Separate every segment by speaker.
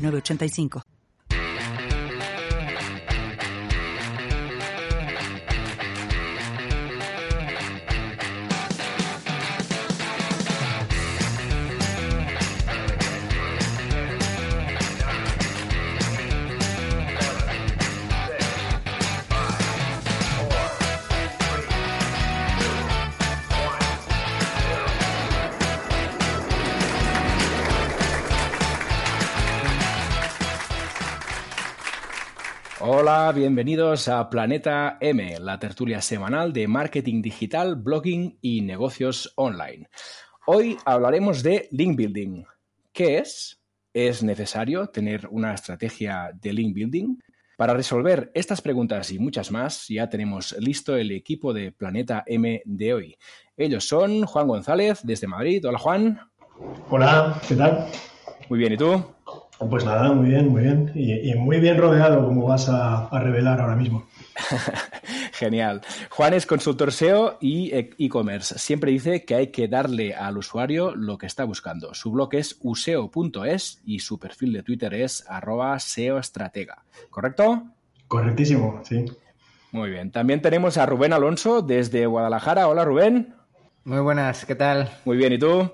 Speaker 1: 985.
Speaker 2: Hola, bienvenidos a Planeta M, la tertulia semanal de marketing digital, blogging y negocios online. Hoy hablaremos de link building. ¿Qué es? ¿Es necesario tener una estrategia de link building? Para resolver estas preguntas y muchas más, ya tenemos listo el equipo de Planeta M de hoy. Ellos son Juan González desde Madrid. Hola Juan.
Speaker 3: Hola, ¿qué tal?
Speaker 2: Muy bien, ¿y tú?
Speaker 3: Pues nada, muy bien, muy bien. Y, muy bien rodeado, como vas a, revelar ahora mismo.
Speaker 2: Genial. Juan es consultor SEO y e-commerce. Siempre dice que hay que darle al usuario lo que está buscando. Su blog es useo.es y su perfil de Twitter es arroba SEOestratega. ¿Correcto?
Speaker 3: Correctísimo, sí.
Speaker 2: Muy bien. También tenemos a Rubén Alonso desde Guadalajara. Hola, Rubén.
Speaker 4: Muy buenas, ¿qué tal?
Speaker 2: Muy bien, ¿y tú?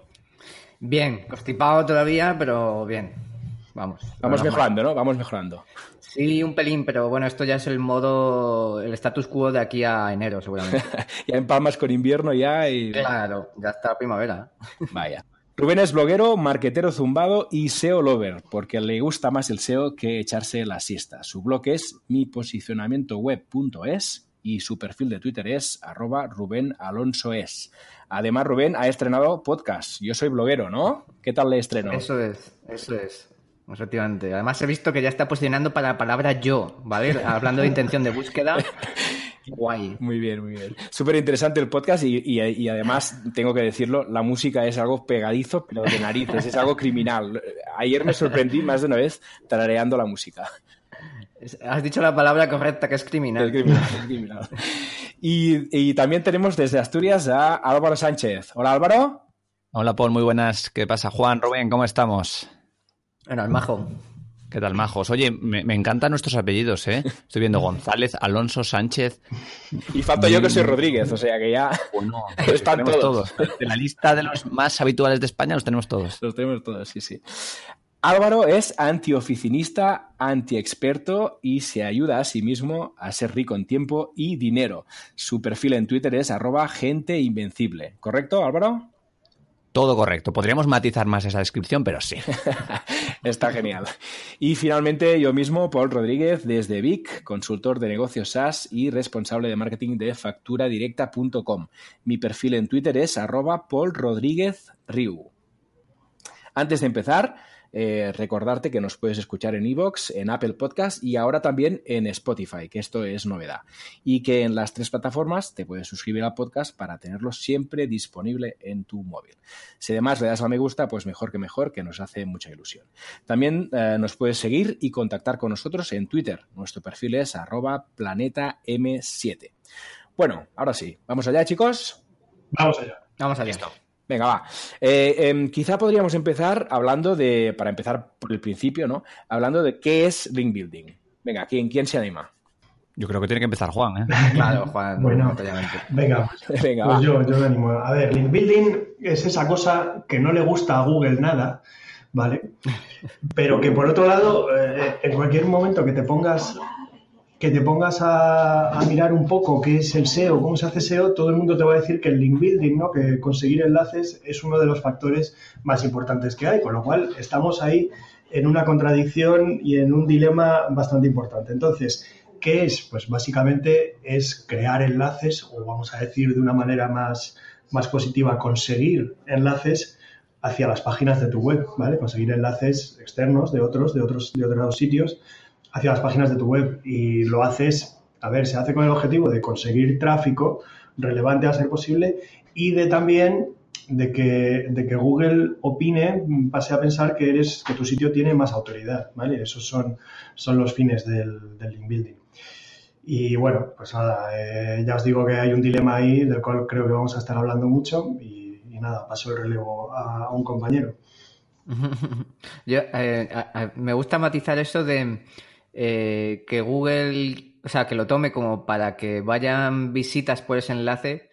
Speaker 4: Bien, constipado todavía, pero bien. Vamos.
Speaker 2: Vamos mejorando, ¿no? Vamos mejorando.
Speaker 4: Sí, un pelín, pero bueno, esto ya es el modo, el status quo de aquí a enero, seguramente.
Speaker 2: ya en palmas con invierno ya y...
Speaker 4: Claro, ya está primavera.
Speaker 2: Vaya. Rubén es bloguero, marquetero zumbado y SEO lover, porque le gusta más el SEO que echarse la siesta. Su blog es miposicionamientoweb.es y su perfil de Twitter es arroba Rubén Alonso es. Además, Rubén ha estrenado podcast. Yo soy bloguero, ¿no? ¿Qué tal le estreno?
Speaker 4: Eso es, eso es. Efectivamente. Además he visto que ya está posicionando para la palabra yo, ¿vale? Hablando de intención de búsqueda. Guay.
Speaker 2: Muy bien, muy bien. Súper interesante el podcast y, además, tengo que decirlo, la música es algo pegadizo, pero de narices, es algo criminal. Ayer me sorprendí más de una vez tarareando la música.
Speaker 4: Has dicho la palabra correcta, que es criminal.
Speaker 2: Es criminal, es criminal. Y, y también tenemos desde Asturias a Álvaro Sánchez. Hola Álvaro.
Speaker 5: Hola Paul, muy buenas. ¿Qué pasa? Juan, Rubén, ¿cómo estamos?
Speaker 4: Bueno, el majo.
Speaker 5: ¿Qué tal, majos? Oye, me, encantan nuestros apellidos, ¿eh? Estoy viendo González, Alonso, Sánchez.
Speaker 2: Y falta yo que soy Rodríguez, o sea que ya.
Speaker 5: Bueno, están todos. De la lista de los más habituales de España los tenemos todos.
Speaker 2: Los tenemos todos, sí, sí. Álvaro es antioficinista, antiexperto y se ayuda a sí mismo a ser rico en tiempo y dinero. Su perfil en Twitter es arroba gente invencible. ¿Correcto, Álvaro?
Speaker 5: Todo correcto. Podríamos matizar más esa descripción, pero sí.
Speaker 2: Está genial. Y finalmente yo mismo, Paul Rodríguez, desde Vic, consultor de negocios SaaS y responsable de marketing de facturadirecta.com. Mi perfil en Twitter es arroba Paul Rodríguez Riu. Antes de empezar, eh, recordarte que nos puedes escuchar en iVoox, en Apple Podcast y ahora también en Spotify, que esto es novedad. Y que en las tres plataformas te puedes suscribir al podcast para tenerlo siempre disponible en tu móvil. Si además le das a me gusta, pues mejor que mejor, que nos hace mucha ilusión. También eh, nos puedes seguir y contactar con nosotros en Twitter. Nuestro perfil es arroba planetam7. Bueno, ahora sí, ¿vamos allá chicos?
Speaker 3: Vamos allá.
Speaker 4: Vamos allá. Listo.
Speaker 2: Venga, va. Eh, em, quizá podríamos empezar hablando de, para empezar por el principio, ¿no? Hablando de qué es link building. Venga, ¿quién, quién se anima?
Speaker 5: Yo creo que tiene que empezar Juan, ¿eh?
Speaker 4: Claro, Juan.
Speaker 3: bueno, venga, venga pues yo, yo me animo. A ver, link building es esa cosa que no le gusta a Google nada, ¿vale? Pero que por otro lado, eh, en cualquier momento que te pongas que te pongas a, mirar un poco qué es el SEO, cómo se hace SEO, todo el mundo te va a decir que el link building, ¿no? que conseguir enlaces es uno de los factores más importantes que hay, con lo cual estamos ahí en una contradicción y en un dilema bastante importante. Entonces, ¿qué es? Pues básicamente es crear enlaces, o vamos a decir de una manera más, más positiva, conseguir enlaces hacia las páginas de tu web, ¿vale? Conseguir enlaces externos de otros, de otros, de otros sitios hacia las páginas de tu web y lo haces, a ver, se hace con el objetivo de conseguir tráfico relevante a ser posible y de también de que, de que Google opine, pase a pensar que eres, que tu sitio tiene más autoridad, ¿vale? Esos son, son los fines del, del link building. Y bueno, pues nada, eh, ya os digo que hay un dilema ahí del cual creo que vamos a estar hablando mucho y, nada, paso el relevo a, un compañero.
Speaker 4: Yo, eh, me gusta matizar eso de eh, que Google, o sea, que lo tome como para que vayan visitas por ese enlace,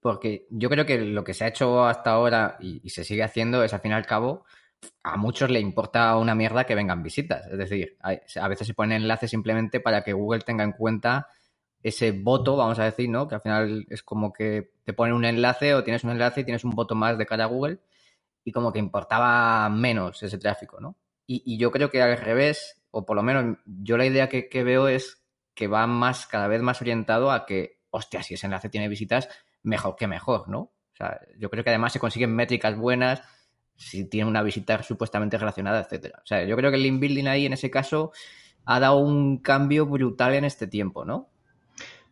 Speaker 4: porque yo creo que lo que se ha hecho hasta ahora y, se sigue haciendo es, al fin y al cabo, a muchos le importa una mierda que vengan visitas. Es decir, a veces se ponen enlaces simplemente para que Google tenga en cuenta ese voto, vamos a decir, ¿no? Que al final es como que te ponen un enlace o tienes un enlace y tienes un voto más de cara a Google y como que importaba menos ese tráfico, ¿no? Y, yo creo que al revés, o por lo menos yo la idea que, que, veo es que va más, cada vez más orientado a que, hostia, si ese enlace tiene visitas, mejor que mejor, ¿no? O sea, yo creo que además se consiguen métricas buenas si tiene una visita supuestamente relacionada, etcétera. O sea, yo creo que el link building ahí en ese caso ha dado un cambio brutal en este tiempo, ¿no?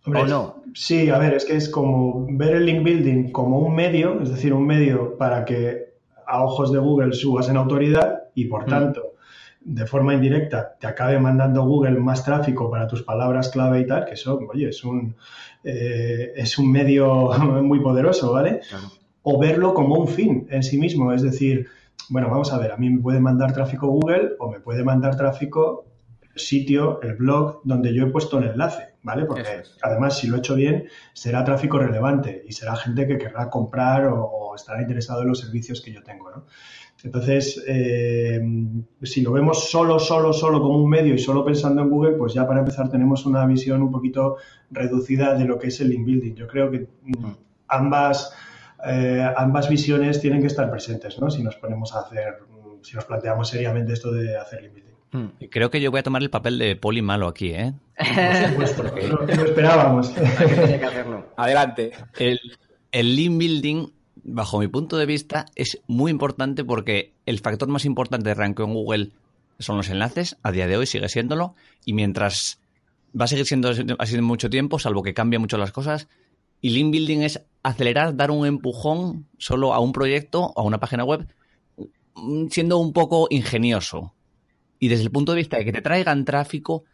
Speaker 3: ¿O no? Sí, a ver, es que es como ver el link building como un medio, es decir, un medio para que a ojos de Google subas en autoridad y por mm. De forma indirecta, te acabe mandando Google más tráfico para tus palabras clave y tal, que eso, oye, es un, eh, es un medio muy poderoso, ¿vale? o verlo como un fin en sí mismo. Es decir, bueno, vamos a ver, a mí me puede mandar tráfico Google o me puede mandar tráfico sitio, el blog donde yo he puesto el enlace, ¿vale? Porque además, si lo he hecho bien, será tráfico relevante y será gente que querrá comprar o, estará interesado en los servicios que yo tengo, ¿no? Entonces, eh, si lo vemos solo, solo, solo como un medio y solo pensando en Google, pues ya para empezar tenemos una visión un poquito reducida de lo que es el link building. Yo creo que mm, ambas eh, ambas visiones tienen que estar presentes, ¿no? Si nos ponemos a hacer, si nos planteamos seriamente esto de hacer link building.
Speaker 5: Hmm. Creo que yo voy a tomar el papel de poli malo aquí, ¿eh?
Speaker 3: Por supuesto, lo, esperábamos.
Speaker 2: Adelante.
Speaker 5: El, el link building, bajo mi punto de vista, es muy importante porque el factor más importante de ranking en Google son los enlaces, a día de hoy sigue siéndolo, y mientras va a seguir siendo así mucho tiempo, salvo que cambien mucho las cosas, y link building es acelerar, dar un empujón solo a un proyecto o a una página web, siendo un poco ingenioso. Y desde el punto de vista de que te traigan tráfico,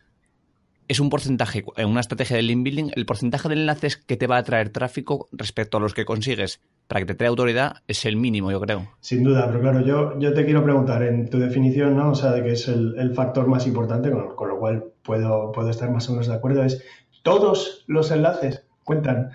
Speaker 5: es un porcentaje, en una estrategia de link building, el porcentaje de enlaces que te va a traer tráfico respecto a los que consigues para que te traiga autoridad es el mínimo, yo creo.
Speaker 3: Sin duda, pero claro, yo, yo te quiero preguntar en tu definición, ¿no? O sea, de que es el, factor más importante, con, con, lo cual puedo, puedo estar más o menos de acuerdo, es todos los enlaces cuentan.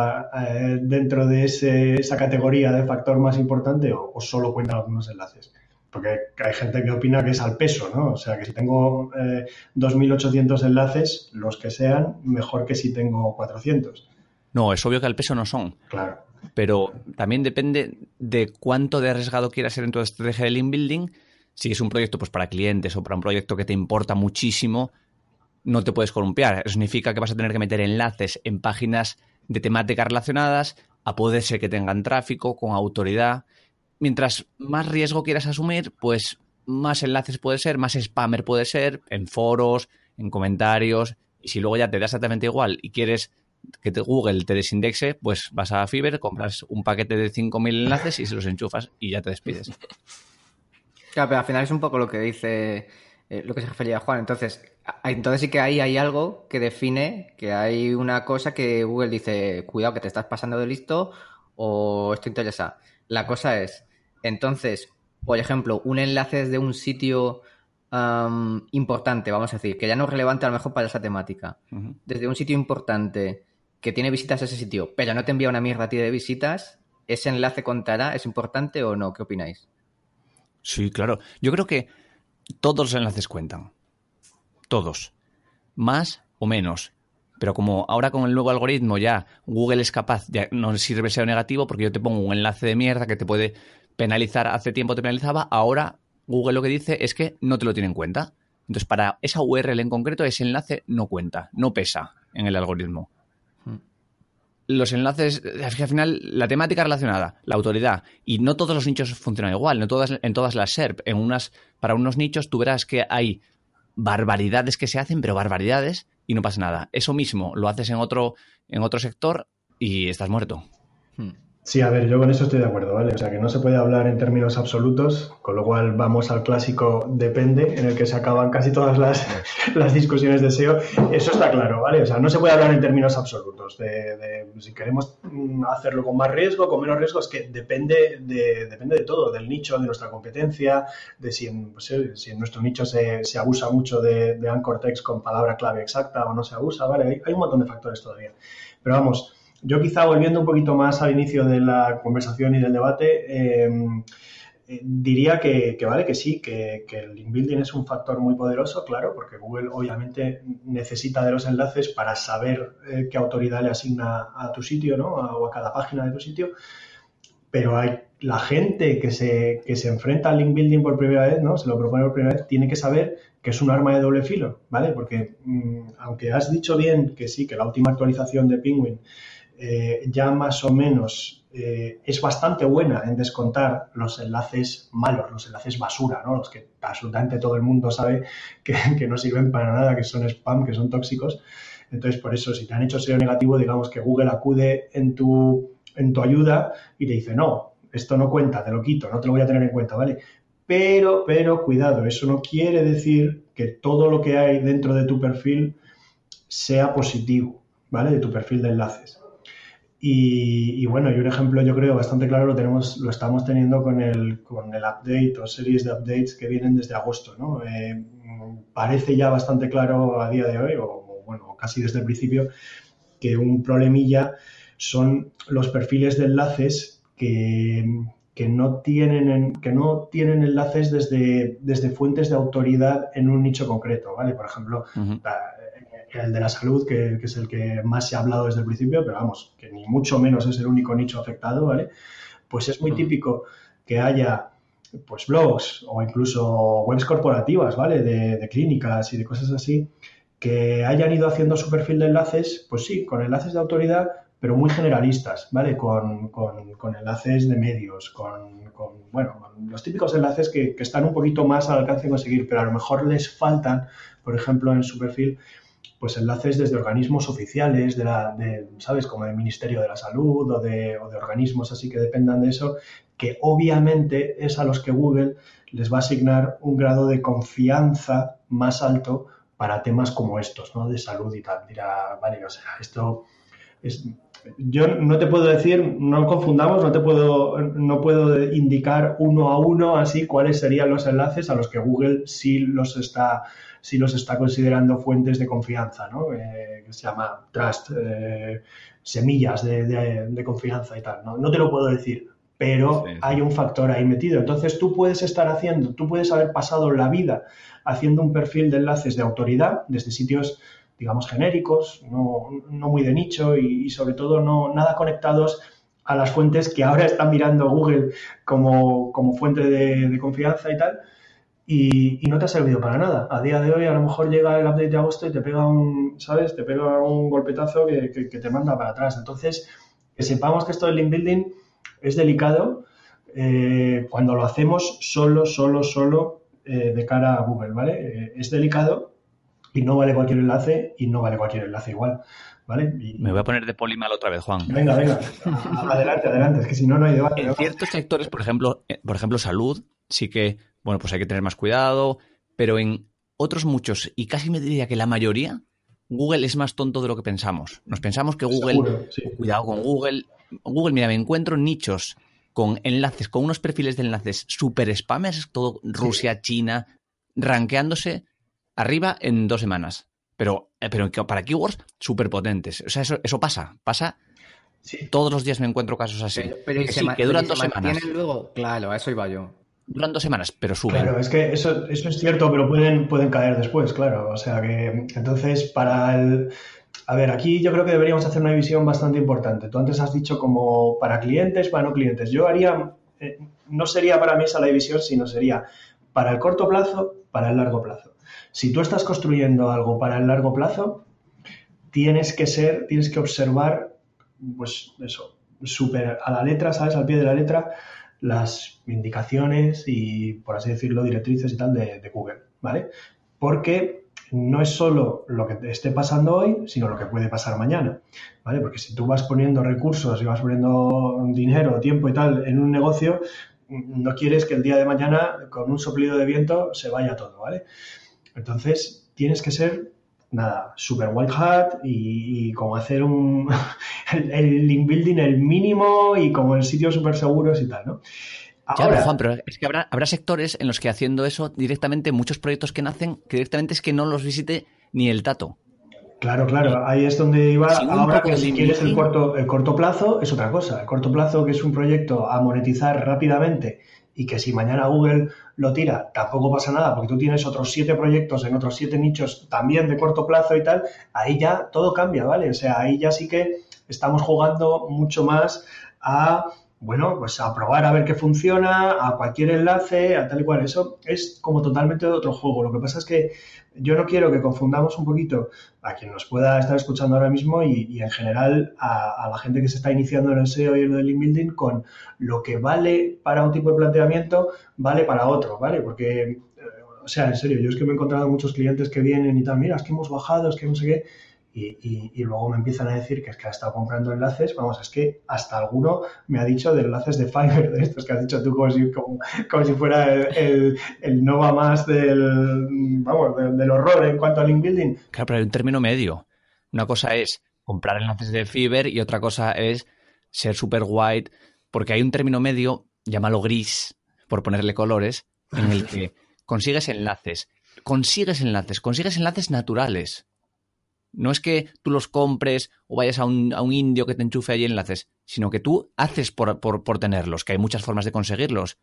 Speaker 3: Eh, dentro de esa categoría de factor más importante o, solo cuentan algunos enlaces. Porque hay gente que opina que es al peso, ¿no? O sea, que si tengo 2.800 eh, enlaces, los que sean, mejor que si tengo 400.
Speaker 5: No, es obvio que al peso no son.
Speaker 3: Claro.
Speaker 5: Pero también depende de cuánto de arriesgado quieras ser en tu estrategia de link building. Si es un proyecto pues, para clientes o para un proyecto que te importa muchísimo, no te puedes columpiar. Eso significa que vas a tener que meter enlaces en páginas de temáticas relacionadas, a poder ser que tengan tráfico, con autoridad. Mientras más riesgo quieras asumir, pues más enlaces puede ser, más spammer puede ser, en foros, en comentarios. Y si luego ya te da exactamente igual y quieres que Google te desindexe, pues vas a Fiverr, compras un paquete de 5.000 enlaces y se los enchufas y ya te despides.
Speaker 4: Claro, pero al final es un poco lo que dice, eh, lo que se refería a Juan. Entonces, entonces sí que ahí hay algo que define que hay una cosa que Google dice, cuidado que te estás pasando de listo o esto interesa. La cosa es, entonces, por ejemplo, un enlace desde un sitio importante, vamos a decir, que ya no es relevante a lo mejor para esa temática, desde un sitio importante que tiene visitas a ese sitio, pero no te envía una mierda a ti de visitas, ¿ese enlace contará? ¿Es importante o no? ¿Qué opináis?
Speaker 5: Sí, claro. Yo creo que todos los enlaces cuentan todos, más o menos. Pero como ahora con el nuevo algoritmo ya Google es capaz, ya no sirve ser negativo porque yo te pongo un enlace de mierda que te puede penalizar, hace tiempo te penalizaba, ahora Google lo que dice es que no te lo tiene en cuenta. Entonces, para esa URL en concreto, ese enlace no cuenta, no pesa en el algoritmo. Los enlaces, al final la temática relacionada, la autoridad, y no todos los nichos funcionan igual, no todas, en todas las SERP, en unas, para unos nichos tú verás que hay barbaridades que se hacen, pero barbaridades, y no pasa nada. Eso mismo lo haces en otro, en otro sector y estás muerto.
Speaker 3: Hmm. Sí, a ver, yo con eso estoy de acuerdo, ¿vale? O sea, que no se puede hablar en términos absolutos, con lo cual vamos al clásico depende, en el que se acaban casi todas las, las discusiones de SEO. Eso está claro, ¿vale? O sea, no se puede hablar en términos absolutos. De, si queremos hacerlo con más riesgo, con menos riesgo, es que depende de, depende de todo, del nicho, de nuestra competencia, de si en, pues, si en nuestro nicho se, se abusa mucho de, de, anchor text con palabra clave exacta o no se abusa, ¿vale? Hay, hay un montón de factores todavía. Pero vamos, yo quizá volviendo un poquito más al inicio de la conversación y del debate, em, eh, diría que, vale, que sí, que, el link building es un factor muy poderoso, claro, porque Google obviamente necesita de los enlaces para saber eh, qué autoridad le asigna a tu sitio, ¿no? o a cada página de tu sitio. Pero hay la gente que se, que se enfrenta al link building por primera vez, ¿no? Se lo propone por primera vez, tiene que saber que es un arma de doble filo, ¿vale? Porque mm, aunque has dicho bien que sí, que la última actualización de Penguin eh, ya más o menos eh, es bastante buena en descontar los enlaces malos, los enlaces basura, ¿no? los que absolutamente todo el mundo sabe que, no sirven para nada, que son spam, que son tóxicos. Entonces, por eso, si te han hecho SEO negativo, digamos que Google acude en tu, en tu ayuda y te dice, no, esto no cuenta, te lo quito, no te lo voy a tener en cuenta, ¿vale? Pero, pero, cuidado, eso no quiere decir que todo lo que hay dentro de tu perfil sea positivo, ¿vale? De tu perfil de enlaces. Y, bueno, y un ejemplo yo creo bastante claro lo tenemos, lo estamos teniendo con el, con el update o series de updates que vienen desde agosto, ¿no? Eh, parece ya bastante claro a día de hoy, o bueno, casi desde el principio, que un problemilla son los perfiles de enlaces que, que no tienen, que no tienen enlaces desde, desde fuentes de autoridad en un nicho concreto, ¿vale? Por ejemplo, el de la salud, que, es el que más se ha hablado desde el principio, pero vamos, que ni mucho menos es el único nicho afectado, ¿vale? Pues es muy típico que haya pues blogs o incluso webs corporativas, ¿vale? De, clínicas y de cosas así, que hayan ido haciendo su perfil de enlaces, pues sí, con enlaces de autoridad, pero muy generalistas, ¿vale? Con, enlaces de medios, con, bueno, los típicos enlaces que, que, están un poquito más al alcance de conseguir, pero a lo mejor les faltan, por ejemplo, en su perfil, pues enlaces desde organismos oficiales, de la, de, ¿sabes? Como del Ministerio de la Salud o de, o de organismos así que dependan de eso, que obviamente es a los que Google les va a asignar un grado de confianza más alto para temas como estos, ¿no? De salud y tal. Dirá, vale, o sea, esto es, yo no te puedo decir, no confundamos, no te puedo, no puedo indicar uno a uno así cuáles serían los enlaces a los que Google sí los está si los está considerando fuentes de confianza, ¿no? Eh, que se llama trust, eh, semillas de, confianza y tal. ¿no? no te lo puedo decir, pero hay un factor ahí metido. Entonces tú puedes estar haciendo, tú puedes haber pasado la vida haciendo un perfil de enlaces de autoridad desde sitios digamos genéricos, no, muy de nicho y, sobre todo no nada conectados a las fuentes que ahora están mirando Google como, como fuente de confianza y tal, y, no te ha servido para nada. A día de hoy a lo mejor llega el update de agosto y te pega un, ¿sabes? Te pega un golpetazo que, te manda para atrás. Entonces, que sepamos que esto del link building es delicado eh, cuando lo hacemos solo, solo, solo eh, de cara a Google, ¿vale? Eh, es delicado y no vale cualquier enlace y no vale cualquier enlace igual, ¿vale?
Speaker 5: Me voy a poner de polimal otra vez, Juan.
Speaker 3: Venga, venga. adelante, adelante. Es que si no, no hay debate.
Speaker 5: En ciertos sectores, por ejemplo, por ejemplo, salud, sí que bueno, pues hay que tener más cuidado, pero en otros muchos, y casi me diría que la mayoría, Google es más tonto de lo que pensamos. Nos pensamos que Google, cuidado con Google, Google, mira, me encuentro nichos con enlaces, con unos perfiles de enlaces super spammers, todo Rusia, China, rankeándose arriba en dos semanas. Pero, eh, pero para keywords súper potentes. O sea, eso, eso pasa, pasa. Todos los días me encuentro casos así.
Speaker 4: Pero, que, duran dos semanas. Luego, claro, a eso iba yo
Speaker 5: duran dos semanas, pero suben.
Speaker 3: Claro, es que eso, eso es cierto, pero pueden, pueden caer después, claro. O sea que, entonces, para el... A ver, aquí yo creo que deberíamos hacer una división bastante importante. Tú antes has dicho como para clientes, para no clientes. Yo haría, eh, no sería para mí esa la división, sino sería para el corto plazo, para el largo plazo. Si tú estás construyendo algo para el largo plazo, tienes que ser, tienes que observar pues eso, súper a la letra, ¿sabes? Al pie de la letra, las indicaciones y, por así decirlo, directrices y tal de, de Google, ¿vale? Porque no es solo lo que te esté pasando hoy, sino lo que puede pasar mañana, ¿vale? Porque si tú vas poniendo recursos y vas poniendo dinero, tiempo y tal en un negocio, no quieres que el día de mañana con un soplido de viento se vaya todo, ¿vale? Entonces, tienes que ser, nada, super white hat y, como hacer un, el, link building el mínimo y como en sitios súper seguros y tal, ¿no?
Speaker 5: Ahora, Juan, pero es que habrá, habrá sectores en los que haciendo eso directamente, muchos proyectos que nacen, que directamente es que no los visite ni el tato.
Speaker 3: Claro, claro, ahí es donde iba. Ahora que si quieres el corto, el corto plazo es otra cosa. El corto plazo, que es un proyecto a monetizar rápidamente y que si mañana Google lo tira, tampoco pasa nada, porque tú tienes otros siete proyectos en otros siete nichos también de corto plazo y tal, ahí ya todo cambia, ¿vale? O sea, ahí ya sí que estamos jugando mucho más a bueno, pues a probar a ver qué funciona, a cualquier enlace, a tal y cual. Eso es como totalmente otro juego. Lo que pasa es que yo no quiero que confundamos un poquito a quien nos pueda estar escuchando ahora mismo y, en general a, la gente que se está iniciando en el SEO y en el link building con lo que vale para un tipo de planteamiento, vale para otro, ¿vale? Porque, eh, o sea, en serio, yo es que me he encontrado muchos clientes que vienen y tal, mira, es que hemos bajado, es que no sé qué y, luego me empiezan a decir que es que ha estado comprando enlaces, vamos, es que hasta alguno me ha dicho de enlaces de Fiverr, de estos que has dicho tú como si, como, si fuera el, el, Nova más del, vamos, del, horror en cuanto al link building.
Speaker 5: Claro, pero hay un término medio. Una cosa es comprar enlaces de Fiverr y otra cosa es ser super white, porque hay un término medio, llámalo gris, por ponerle colores, en el que consigues enlaces, consigues enlaces, consigues enlaces naturales. No es que tú los compres o vayas a un, indio que te enchufe ahí enlaces, sino que tú haces por, tenerlos, que hay muchas formas de conseguirlos.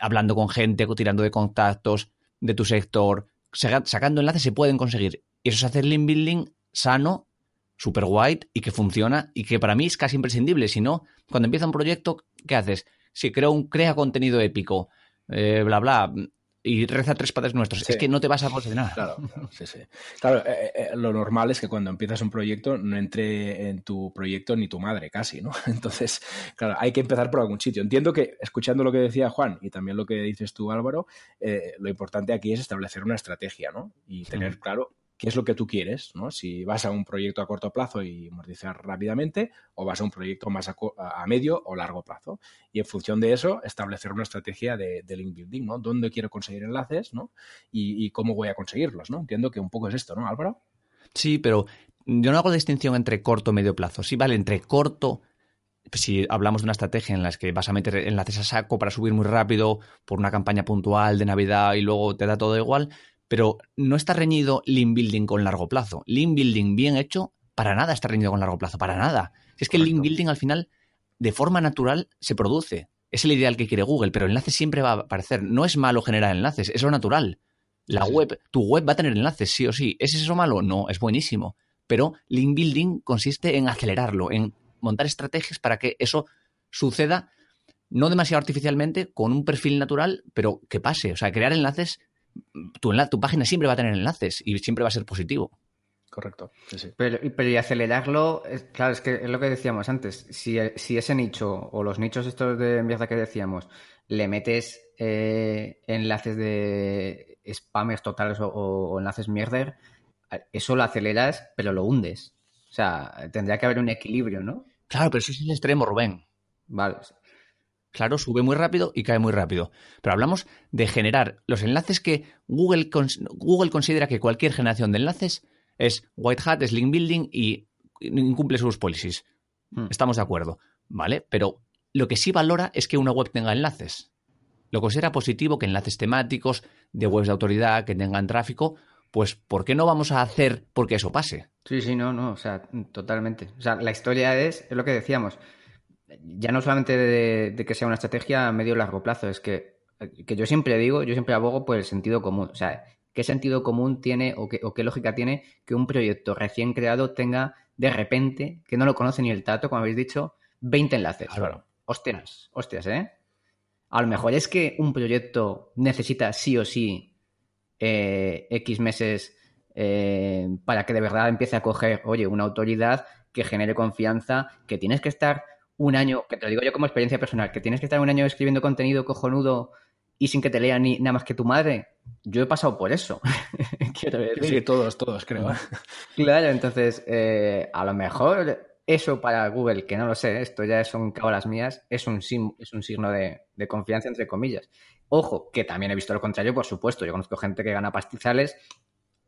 Speaker 5: Hablando con gente, tirando de contactos de tu sector, sacando enlaces se pueden conseguir. Y eso es hacer link building sano, super white y que funciona y que para mí es casi imprescindible. Si no, cuando empieza un proyecto, ¿qué haces? Si creo un, crea contenido épico, eh, bla, bla, y reza tres padres nuestros. Es que no te vas a posicionar.
Speaker 2: Claro, claro, sí, sí. Claro, eh, eh, lo normal es que cuando empiezas un proyecto no entre en tu proyecto ni tu madre, casi, ¿no? Entonces, claro, hay que empezar por algún sitio. Entiendo que, escuchando lo que decía Juan y también lo que dices tú, Álvaro, eh, lo importante aquí es establecer una estrategia, ¿no? Y tener claro qué es lo que tú quieres, ¿no? Si vas a un proyecto a corto plazo y monetizar rápidamente o vas a un proyecto más a, medio o largo plazo. Y en función de eso, establecer una estrategia de, link building, ¿no? ¿Dónde quiero conseguir enlaces, ¿no? Y, cómo voy a conseguirlos, ¿no? Entiendo que un poco es esto, ¿no, Álvaro?
Speaker 5: Sí, pero yo no hago distinción entre corto y medio plazo. Sí, vale, entre corto si hablamos de una estrategia en la que vas a meter enlaces a saco para subir muy rápido por una campaña puntual de Navidad y luego te da todo igual, pero no está reñido lean building con largo plazo. Lean building bien hecho, para nada está reñido con largo plazo, para nada. es que el lean building al final, de forma natural, se produce. Es el ideal que quiere Google, pero enlaces siempre va a aparecer. No es malo generar enlaces, es lo natural. La web, tu web va a tener enlaces, sí o sí. ¿Es eso malo? No, es buenísimo. Pero lean building consiste en acelerarlo, en montar estrategias para que eso suceda no demasiado artificialmente, con un perfil natural, pero que pase. O sea, crear enlaces tu, tu página siempre va a tener enlaces y siempre va a ser positivo.
Speaker 2: Correcto.
Speaker 4: Pero, pero, y acelerarlo, claro, es que es lo que decíamos antes. Si, ese nicho o los nichos estos de mierda que decíamos, le metes eh, enlaces de spammers totales o, enlaces mierder, eso lo aceleras, pero lo hundes. O sea, tendría que haber un equilibrio, ¿no?
Speaker 5: Claro, pero eso es el extremo, Rubén.
Speaker 4: Vale.
Speaker 5: Claro, sube muy rápido y cae muy rápido. Pero hablamos de generar los enlaces que Google, Google considera que cualquier generación de enlaces es white hat, es link building y incumple sus policies. Hmm. Estamos de acuerdo, ¿vale? Pero lo que sí valora es que una web tenga enlaces. Lo considera positivo que enlaces temáticos, de webs de autoridad, que tengan tráfico, pues ¿por qué no vamos a hacer porque eso pase?
Speaker 4: Sí, sí, no, no, o sea, totalmente. O sea, la historia es, es lo que decíamos, ya no solamente de, que sea una estrategia a medio largo plazo, es que, que, yo siempre digo, yo siempre abogo por el sentido común. O sea, ¿qué sentido común tiene o qué, o qué lógica tiene que un proyecto recién creado tenga de repente, que no lo conoce ni el tato, como habéis dicho, 20 enlaces?
Speaker 5: Claro.
Speaker 4: Hostias, hostias, ¿eh? A lo mejor es que un proyecto necesita sí o sí eh, X meses eh, para que de verdad empiece a coger, oye, una autoridad que genere confianza, que tienes que estar un año, que te lo digo yo como experiencia personal, que tienes que estar un año escribiendo contenido cojonudo y sin que te lea ni nada más que tu madre. Yo he pasado por eso.
Speaker 2: Quiero decir. Sí, todos, todos, creo.
Speaker 4: claro, entonces, eh, a lo mejor eso para Google, que no lo sé, esto ya son cabras mías, es un, es un signo de, de, confianza, entre comillas. Ojo, que también he visto lo contrario, por supuesto. Yo conozco gente que gana pastizales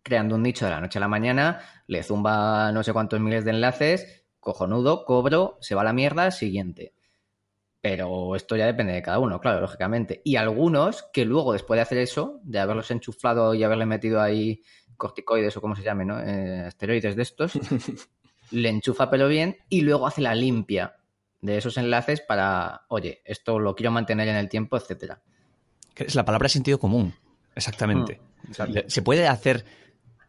Speaker 4: creando un nicho de la noche a la mañana, le zumba no sé cuántos miles de enlaces, cojonudo, cobro, se va a la mierda, siguiente. Pero esto ya depende de cada uno, claro, lógicamente. Y algunos que luego, después de hacer eso, de haberlos enchuflado y haberle metido ahí corticoides o como se llame, ¿no? Eh, esteroides de estos, le enchufa pelo bien y luego hace la limpia de esos enlaces para, oye, esto lo quiero mantener en el tiempo, etcétera.
Speaker 5: Es la palabra sentido común, exactamente. Mm, se puede hacer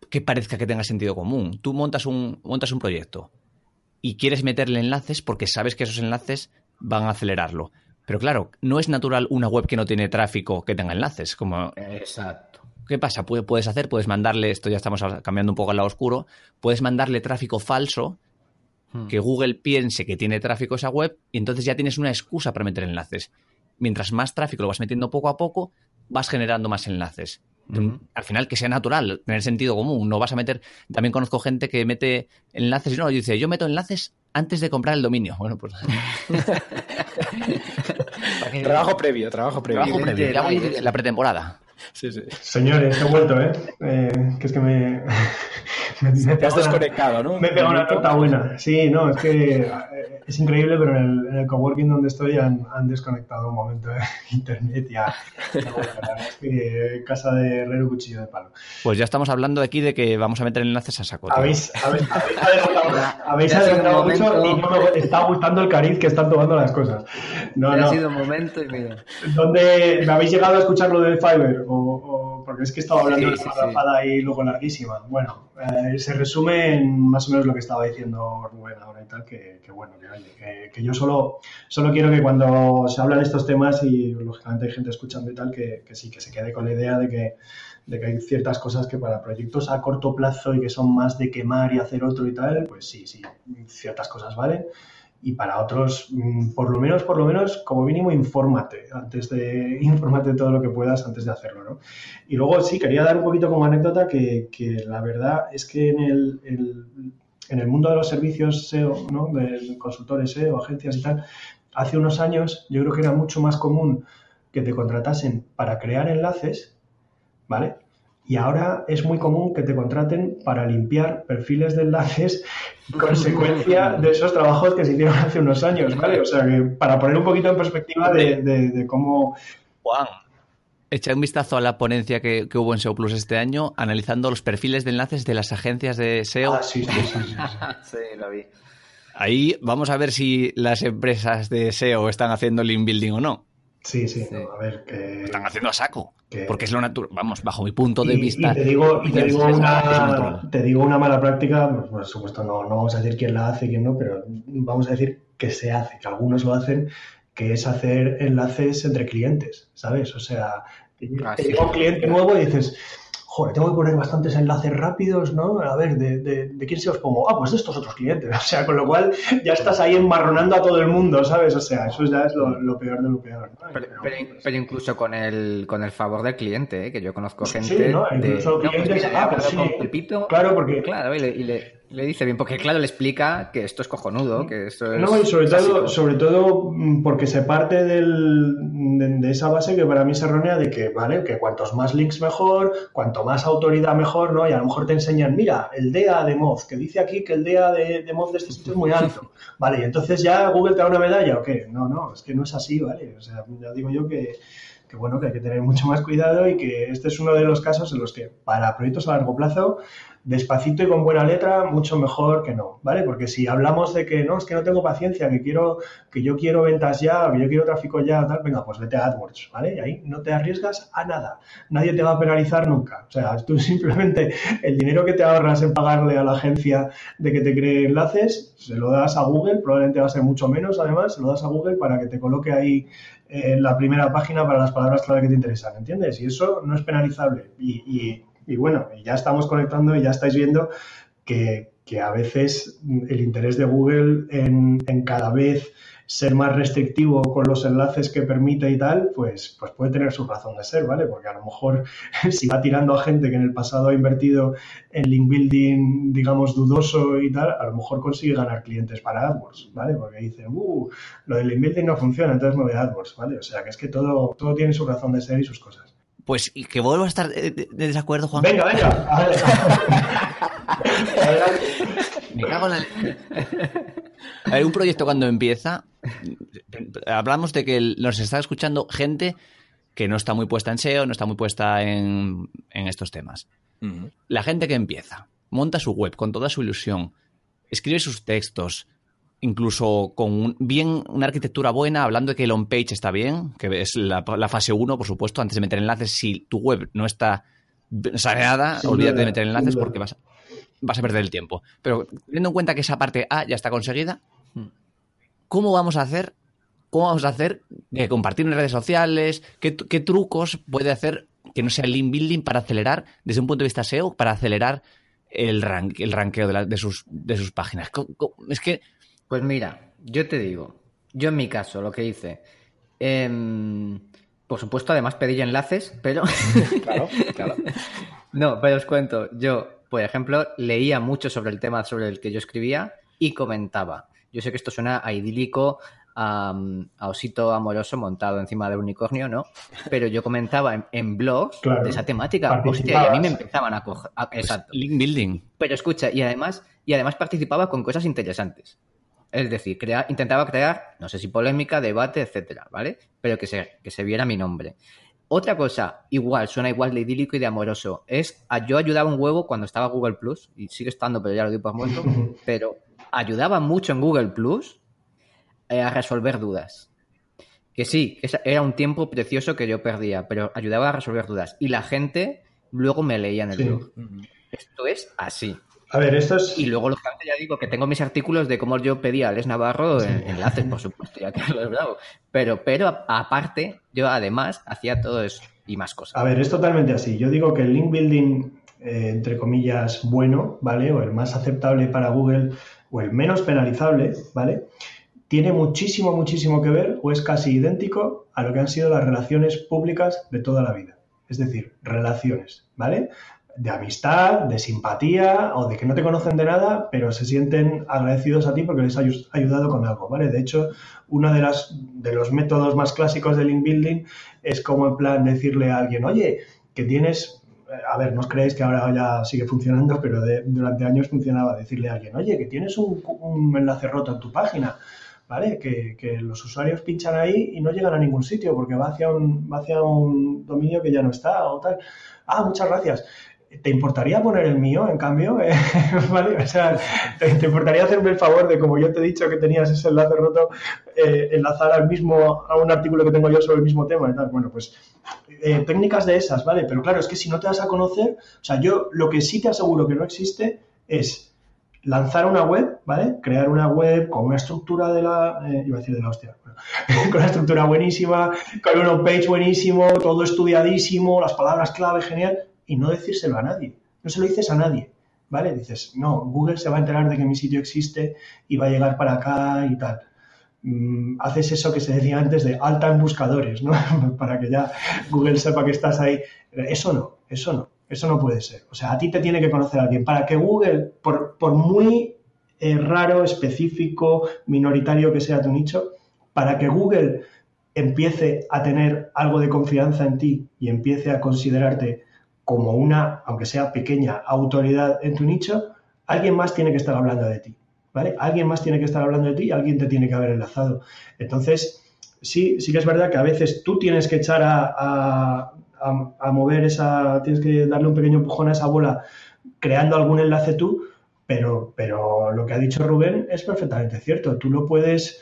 Speaker 5: que parezca que tenga sentido común. Tú montas un, montas un proyecto y quieres meterle enlaces porque sabes que esos enlaces van a acelerarlo. Pero claro, no es natural una web que no tiene tráfico que tenga enlaces. Como...
Speaker 4: Exacto.
Speaker 5: ¿Qué pasa? Puedes hacer, puedes mandarle, esto ya estamos cambiando un poco al lado oscuro, puedes mandarle tráfico falso hmm. que Google piense que tiene tráfico esa web y entonces ya tienes una excusa para meter enlaces. Mientras más tráfico lo vas metiendo poco a poco, vas generando más enlaces. Al final, que sea natural, tener sentido común. No vas a meter. También conozco gente que mete enlaces y no, dice, yo meto enlaces antes de comprar el dominio. Bueno, pues.
Speaker 2: trabajo previo, trabajo previo.
Speaker 5: Trabajo previo, la pretemporada.
Speaker 3: Sí, sí. Señores, he vuelto, ¿eh? ¿eh? que es que me.
Speaker 2: me, te has desconectado, ¿no?
Speaker 3: Me pega una torta buena. Sí, no, es que eh, es increíble, pero en el, en el coworking donde estoy han, han desconectado un momento de internet ya. es que casa de herrero cuchillo de palo.
Speaker 5: Pues ya estamos hablando aquí de que vamos a meter enlaces a saco.
Speaker 3: Habéis, habéis, habéis adelantado mucho y no me está gustando el cariz que están tomando las cosas.
Speaker 4: No, no. Ha sido un momento y mira.
Speaker 3: ¿Dónde me habéis llegado a escuchar lo del Fiverr? O, porque es que estaba hablando de una ahí luego larguísima. Bueno, eh, se resume en más o menos lo que estaba diciendo Rubén ahora y tal, que, bueno, que, que, yo solo, solo quiero que cuando se hablan estos temas y lógicamente hay gente escuchando y tal, que, sí, que se quede con la idea de que, de que hay ciertas cosas que para proyectos a corto plazo y que son más de quemar y hacer otro y tal, pues sí, sí, ciertas cosas valen y para otros, mm, por lo menos, por lo menos, como mínimo, infórmate antes de, infórmate todo lo que puedas antes de hacerlo, ¿no? Y luego sí, quería dar un poquito como anécdota que, que la verdad es que en el, en el mundo de los servicios SEO, ¿no? De consultores SEO, agencias y tal, hace unos años yo creo que era mucho más común que te contratasen para crear enlaces, ¿vale? Y ahora es muy común que te contraten para limpiar perfiles de enlaces consecuencia de esos trabajos que se hicieron hace unos años, ¿vale? O sea, que para poner un poquito en perspectiva de, cómo...
Speaker 5: Juan, echa un vistazo a la ponencia que, hubo en SEO Plus este año, analizando los perfiles de enlaces de las agencias de SEO.
Speaker 3: Ah, sí, sí, sí.
Speaker 4: sí, lo vi.
Speaker 5: Ahí vamos a ver si las empresas de SEO están haciendo link building o no.
Speaker 3: Sí, sí, a ver, que...
Speaker 5: Están haciendo a saco, porque es lo natural, vamos, bajo mi punto de vista...
Speaker 3: Y te digo, te, digo una, te digo una mala práctica, pues, por supuesto no, no vamos a decir quién la hace y quién no, pero vamos a decir que se hace, que algunos lo hacen, que es hacer enlaces entre clientes, ¿sabes? O sea, te, ah, llega un cliente nuevo y dices joder, tengo que poner bastantes enlaces rápidos, ¿no? A ver, ¿de, de, quién se os pongo? Ah, pues de estos otros clientes. O sea, con lo cual ya estás ahí enmarronando a todo el mundo, ¿sabes? O sea, eso ya es lo, peor de lo peor.
Speaker 4: Pero, incluso con el, con el favor del cliente, ¿eh? que yo conozco gente. Sí,
Speaker 3: ¿no? Incluso
Speaker 4: pues
Speaker 3: clientes. ah, pues sí. claro, porque.
Speaker 4: Claro, y le le dice bien, porque claro, le explica que esto es cojonudo, que esto es...
Speaker 3: No, y sobre todo, sobre todo mm, porque se parte del, de, esa base que para mí es errónea de que, ¿vale? Que cuantos más links mejor, cuanto más autoridad mejor, ¿no? Y a lo mejor te enseñan, mira, el DA de Moz, que dice aquí que el DA de, de Moz de este sitio es muy alto. Vale, y entonces ya Google te da una medalla o qué? No, no, es que no es así, ¿vale? O sea, ya digo yo que que bueno, que hay que tener mucho más cuidado y que este es uno de los casos en los que para proyectos a largo plazo despacito y con buena letra, mucho mejor que no, ¿vale? Porque si hablamos de que no, es que no tengo paciencia, que quiero, que yo quiero ventas ya, que yo quiero tráfico ya, tal, venga, pues vete a AdWords, ¿vale? Y ahí no te arriesgas a nada. Nadie te va a penalizar nunca. O sea, tú simplemente el dinero que te ahorras en pagarle a la agencia de que te cree enlaces, se lo das a Google, probablemente va a ser mucho menos, además, se lo das a Google para que te coloque ahí en la primera página para las palabras clave que te interesan, ¿entiendes? Y eso no es penalizable. Y bueno, ya estamos conectando y ya estáis viendo que, a veces el interés de Google en, en cada vez ser más restrictivo con los enlaces que permite y tal, pues, pues puede tener su razón de ser, ¿vale? Porque a lo mejor si va tirando a gente que en el pasado ha invertido en link building, digamos, dudoso y tal, a lo mejor consigue ganar clientes para AdWords, ¿vale? Porque dicen, uh, lo del link building no funciona, entonces me voy AdWords, ¿vale? O sea, que es que todo, todo tiene su razón de ser y sus cosas.
Speaker 5: Pues que vuelvo a estar de, desacuerdo, Juan.
Speaker 3: Venga, venga.
Speaker 5: Me cago en el... un proyecto cuando empieza, hablamos de que nos está escuchando gente que no está muy puesta en SEO, no está muy puesta en, estos temas. La gente que empieza, monta su web con toda su ilusión, escribe sus textos, incluso con bien una arquitectura buena, hablando de que el on-page está bien, que es la, fase 1, por supuesto, antes de meter enlaces, si tu web no está saneada, olvídate de meter enlaces porque vas, vas a perder el tiempo. Pero teniendo en cuenta que esa parte A ya está conseguida, ¿cómo vamos a hacer? ¿Cómo vamos a hacer de compartir en redes sociales? ¿Qué, trucos puede hacer que no sea el link building para acelerar, desde un punto de vista SEO, para acelerar el, rank, el ranqueo de, sus, de sus páginas? Es que.
Speaker 4: Pues mira, yo te digo, yo en mi caso, lo que hice. Em, por supuesto, además pedí enlaces, pero. claro, claro. No, pero os cuento, yo, por ejemplo, leía mucho sobre el tema sobre el que yo escribía y comentaba. Yo sé que esto suena a idílico, a, osito amoroso montado encima del unicornio, ¿no? Pero yo comentaba en, blogs de esa temática. Hostia, y a mí me empezaban a coger.
Speaker 5: exacto. Link building.
Speaker 4: Pero escucha, y además, y además participaba con cosas interesantes. Es decir, intentaba crear, no sé si polémica, debate, etcétera, ¿vale? Pero que se, que se viera mi nombre. Otra cosa, igual, suena igual de idílico y de amoroso, es yo ayudaba un huevo cuando estaba Google Plus, y sigue estando, pero ya lo digo por muerto, pero ayudaba mucho en Google Plus eh, a resolver dudas. Que sí, era un tiempo precioso que yo perdía, pero ayudaba a resolver dudas. Y la gente luego me leía en el blog. Esto es así.
Speaker 3: A ver, esto es...
Speaker 4: Y luego, lógicamente, ya digo que tengo mis artículos de cómo yo pedía a Les Navarro en, enlaces, por supuesto, ya que lo he Pero, pero aparte, yo además hacía todo eso y más cosas.
Speaker 3: A ver, es totalmente así. Yo digo que el link building, eh, entre comillas, bueno, ¿vale? O el más aceptable para Google o el menos penalizable, ¿vale? Tiene muchísimo, muchísimo que ver o es casi idéntico a lo que han sido las relaciones públicas de toda la vida. Es decir, relaciones, ¿vale? De amistad, de simpatía o de que no te conocen de nada, pero se sienten agradecidos a ti porque les has ayudado con algo, ¿vale? De hecho, uno de, las, de los métodos más clásicos del link building es como en plan decirle a alguien, oye, que tienes a ver, no os creéis que ahora ya sigue funcionando, pero durante años funcionaba decirle a alguien, oye, que tienes un, enlace roto en tu página, ¿vale? Que, los usuarios pinchan ahí y no llegan a ningún sitio porque va hacia un, va hacia un dominio que ya no está o tal. Ah, muchas gracias. ¿Te importaría poner el mío, en cambio? ¿Vale? O sea, ¿te, importaría hacerme el favor de, como yo te he dicho que tenías ese enlace roto, eh, enlazar al mismo, a un artículo que tengo yo sobre el mismo tema y tal? Bueno, pues eh, técnicas de esas, ¿vale? Pero claro, es que si no te vas a conocer, o sea, yo lo que sí te aseguro que no existe es lanzar una web, ¿vale? Crear una web con una estructura de la, eh, iba a decir de la hostia, con una estructura buenísima, con un on-page buenísimo, todo estudiadísimo, las palabras clave, genial, y no decírselo a nadie. No se lo dices a nadie, ¿vale? Dices, no, Google se va a enterar de que mi sitio existe y va a llegar para acá y tal. Mm, haces eso que se decía antes de alta en buscadores, ¿no? Para que ya Google sepa que estás ahí. Eso no, eso no, eso no puede ser. O sea, a ti te tiene que conocer alguien. Para que Google, por, muy eh, raro, específico, minoritario que sea tu nicho, para que Google empiece a tener algo de confianza en ti y empiece a considerarte como una, aunque sea pequeña, autoridad en tu nicho, alguien más tiene que estar hablando de ti. ¿vale? Alguien más tiene que estar hablando de ti y alguien te tiene que haber enlazado. Entonces, sí, sí que es verdad que a veces tú tienes que echar a, mover esa, tienes que darle un pequeño empujón a esa bola creando algún enlace tú, pero, pero lo que ha dicho Rubén es perfectamente cierto. Tú lo puedes,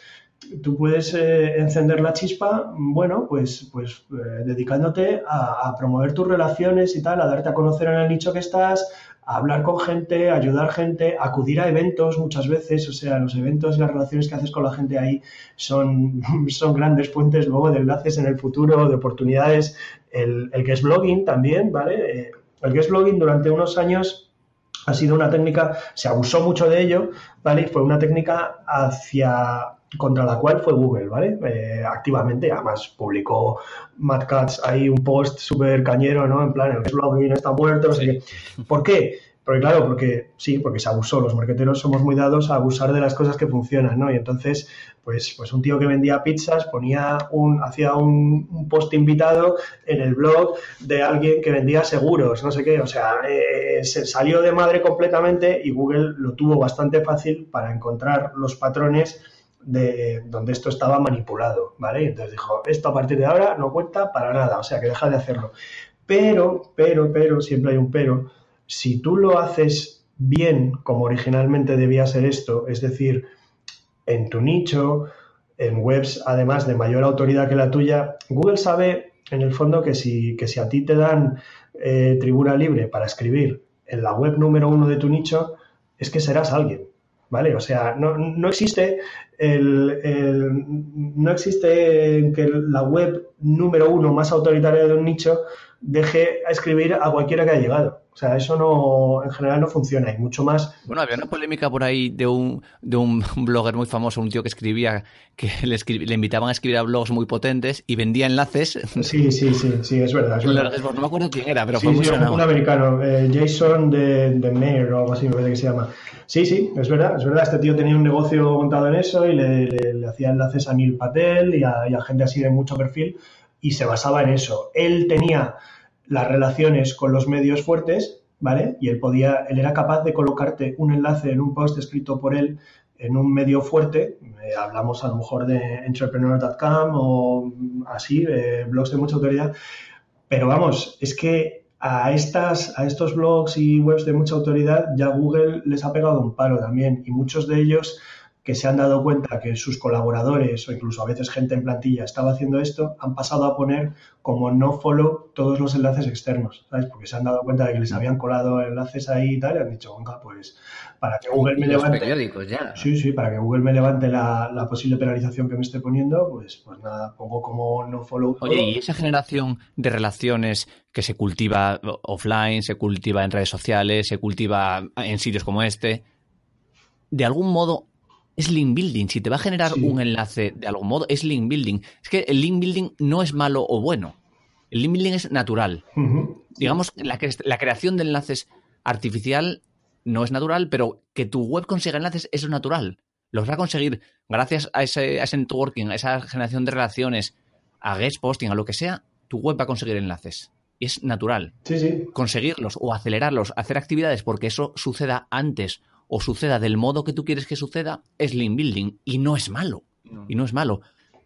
Speaker 3: tú puedes eh, encender la chispa, bueno, pues, pues eh, dedicándote a, a, promover tus relaciones y tal, a darte a conocer en el nicho que estás, hablar con gente, ayudar gente, acudir a eventos muchas veces, o sea, los eventos y las relaciones que haces con la gente ahí son, son grandes fuentes luego de enlaces en el futuro, de oportunidades. El, que es blogging también, ¿vale? Eh, El guest blogging durante unos años ha sido una técnica, se abusó mucho de ello, ¿vale? Fue una técnica hacia contra la cual fue Google, ¿vale? Eh, activamente, además publicó Matt Katz ahí un post súper cañero, ¿no? En plan, el guest blogging está muerto, no sé qué. ¿Por qué? Porque claro, porque sí, porque se abusó. Los marqueteros somos muy dados a abusar de las cosas que funcionan, ¿no? Y entonces, pues, pues un tío que vendía pizzas ponía un, hacía un, post invitado en el blog de alguien que vendía seguros, no sé qué. O sea, eh, se salió de madre completamente y Google lo tuvo bastante fácil para encontrar los patrones de donde esto estaba manipulado, ¿vale? Entonces dijo, esto a partir de ahora no cuenta para nada, o sea, que deja de hacerlo. Pero, pero, pero, siempre hay un pero si tú lo haces bien como originalmente debía ser esto, es decir, en tu nicho, en webs además de mayor autoridad que la tuya, Google sabe en el fondo que si, que si a ti te dan eh, tribuna libre para escribir en la web número uno de tu nicho, es que serás alguien. ¿Vale? O sea, no, existe el, no existe que la web número uno más autoritaria de un nicho deje a escribir a cualquiera que haya llegado. O sea, eso no, en general no funciona y mucho más.
Speaker 5: Bueno, había una polémica por ahí de un, de un blogger muy famoso, un tío que escribía, que le, le invitaban a escribir a blogs muy potentes y vendía enlaces.
Speaker 3: Sí, sí, sí, sí, es verdad.
Speaker 5: No me acuerdo quién era, pero fue muy
Speaker 3: sí, un americano, eh, Jason de, de Mayer o algo así me parece que se llama. Sí, sí, es verdad, es verdad. Este tío tenía un negocio montado en eso y le, le, hacía enlaces a Neil Patel y a, y a gente así de mucho perfil y se basaba en eso. Él tenía las relaciones con los medios fuertes, ¿vale? Y él podía, él era capaz de colocarte un enlace en un post escrito por él en un medio fuerte, eh, hablamos a lo mejor de entrepreneur.com o así, blogs de mucha autoridad, pero vamos, es que a, estas, a estos blogs y webs de mucha autoridad ya Google les ha pegado un palo también y muchos de ellos que se han dado cuenta que sus colaboradores o incluso a veces gente en plantilla estaba haciendo esto, han pasado a poner como no follow todos los enlaces externos, ¿sabes? Porque se han dado cuenta de que les habían colado enlaces ahí y tal, y han dicho, venga, pues para que Google me levante.
Speaker 4: periódicos ya.
Speaker 3: Sí, sí, para que Google me levante la, posible penalización que me esté poniendo, pues, pues nada, pongo como no follow.
Speaker 5: Oye, y esa generación de relaciones que se cultiva offline, se cultiva en redes sociales, se cultiva en sitios como este, de algún modo es link building. Si te va a generar un enlace de algún modo, es link building. Es que el link building no es malo o bueno. El link building es natural. Digamos, la, la creación de enlaces artificial no es natural, pero que tu web consiga enlaces es natural. Los va a conseguir gracias a ese, a ese networking, a esa generación de relaciones, a guest posting, a lo que sea, tu web va a conseguir enlaces. Y es natural.
Speaker 3: Sí, sí.
Speaker 5: Conseguirlos o acelerarlos, hacer actividades porque eso suceda antes o suceda del modo que tú quieres que suceda, es link building y no es malo. Y no es malo.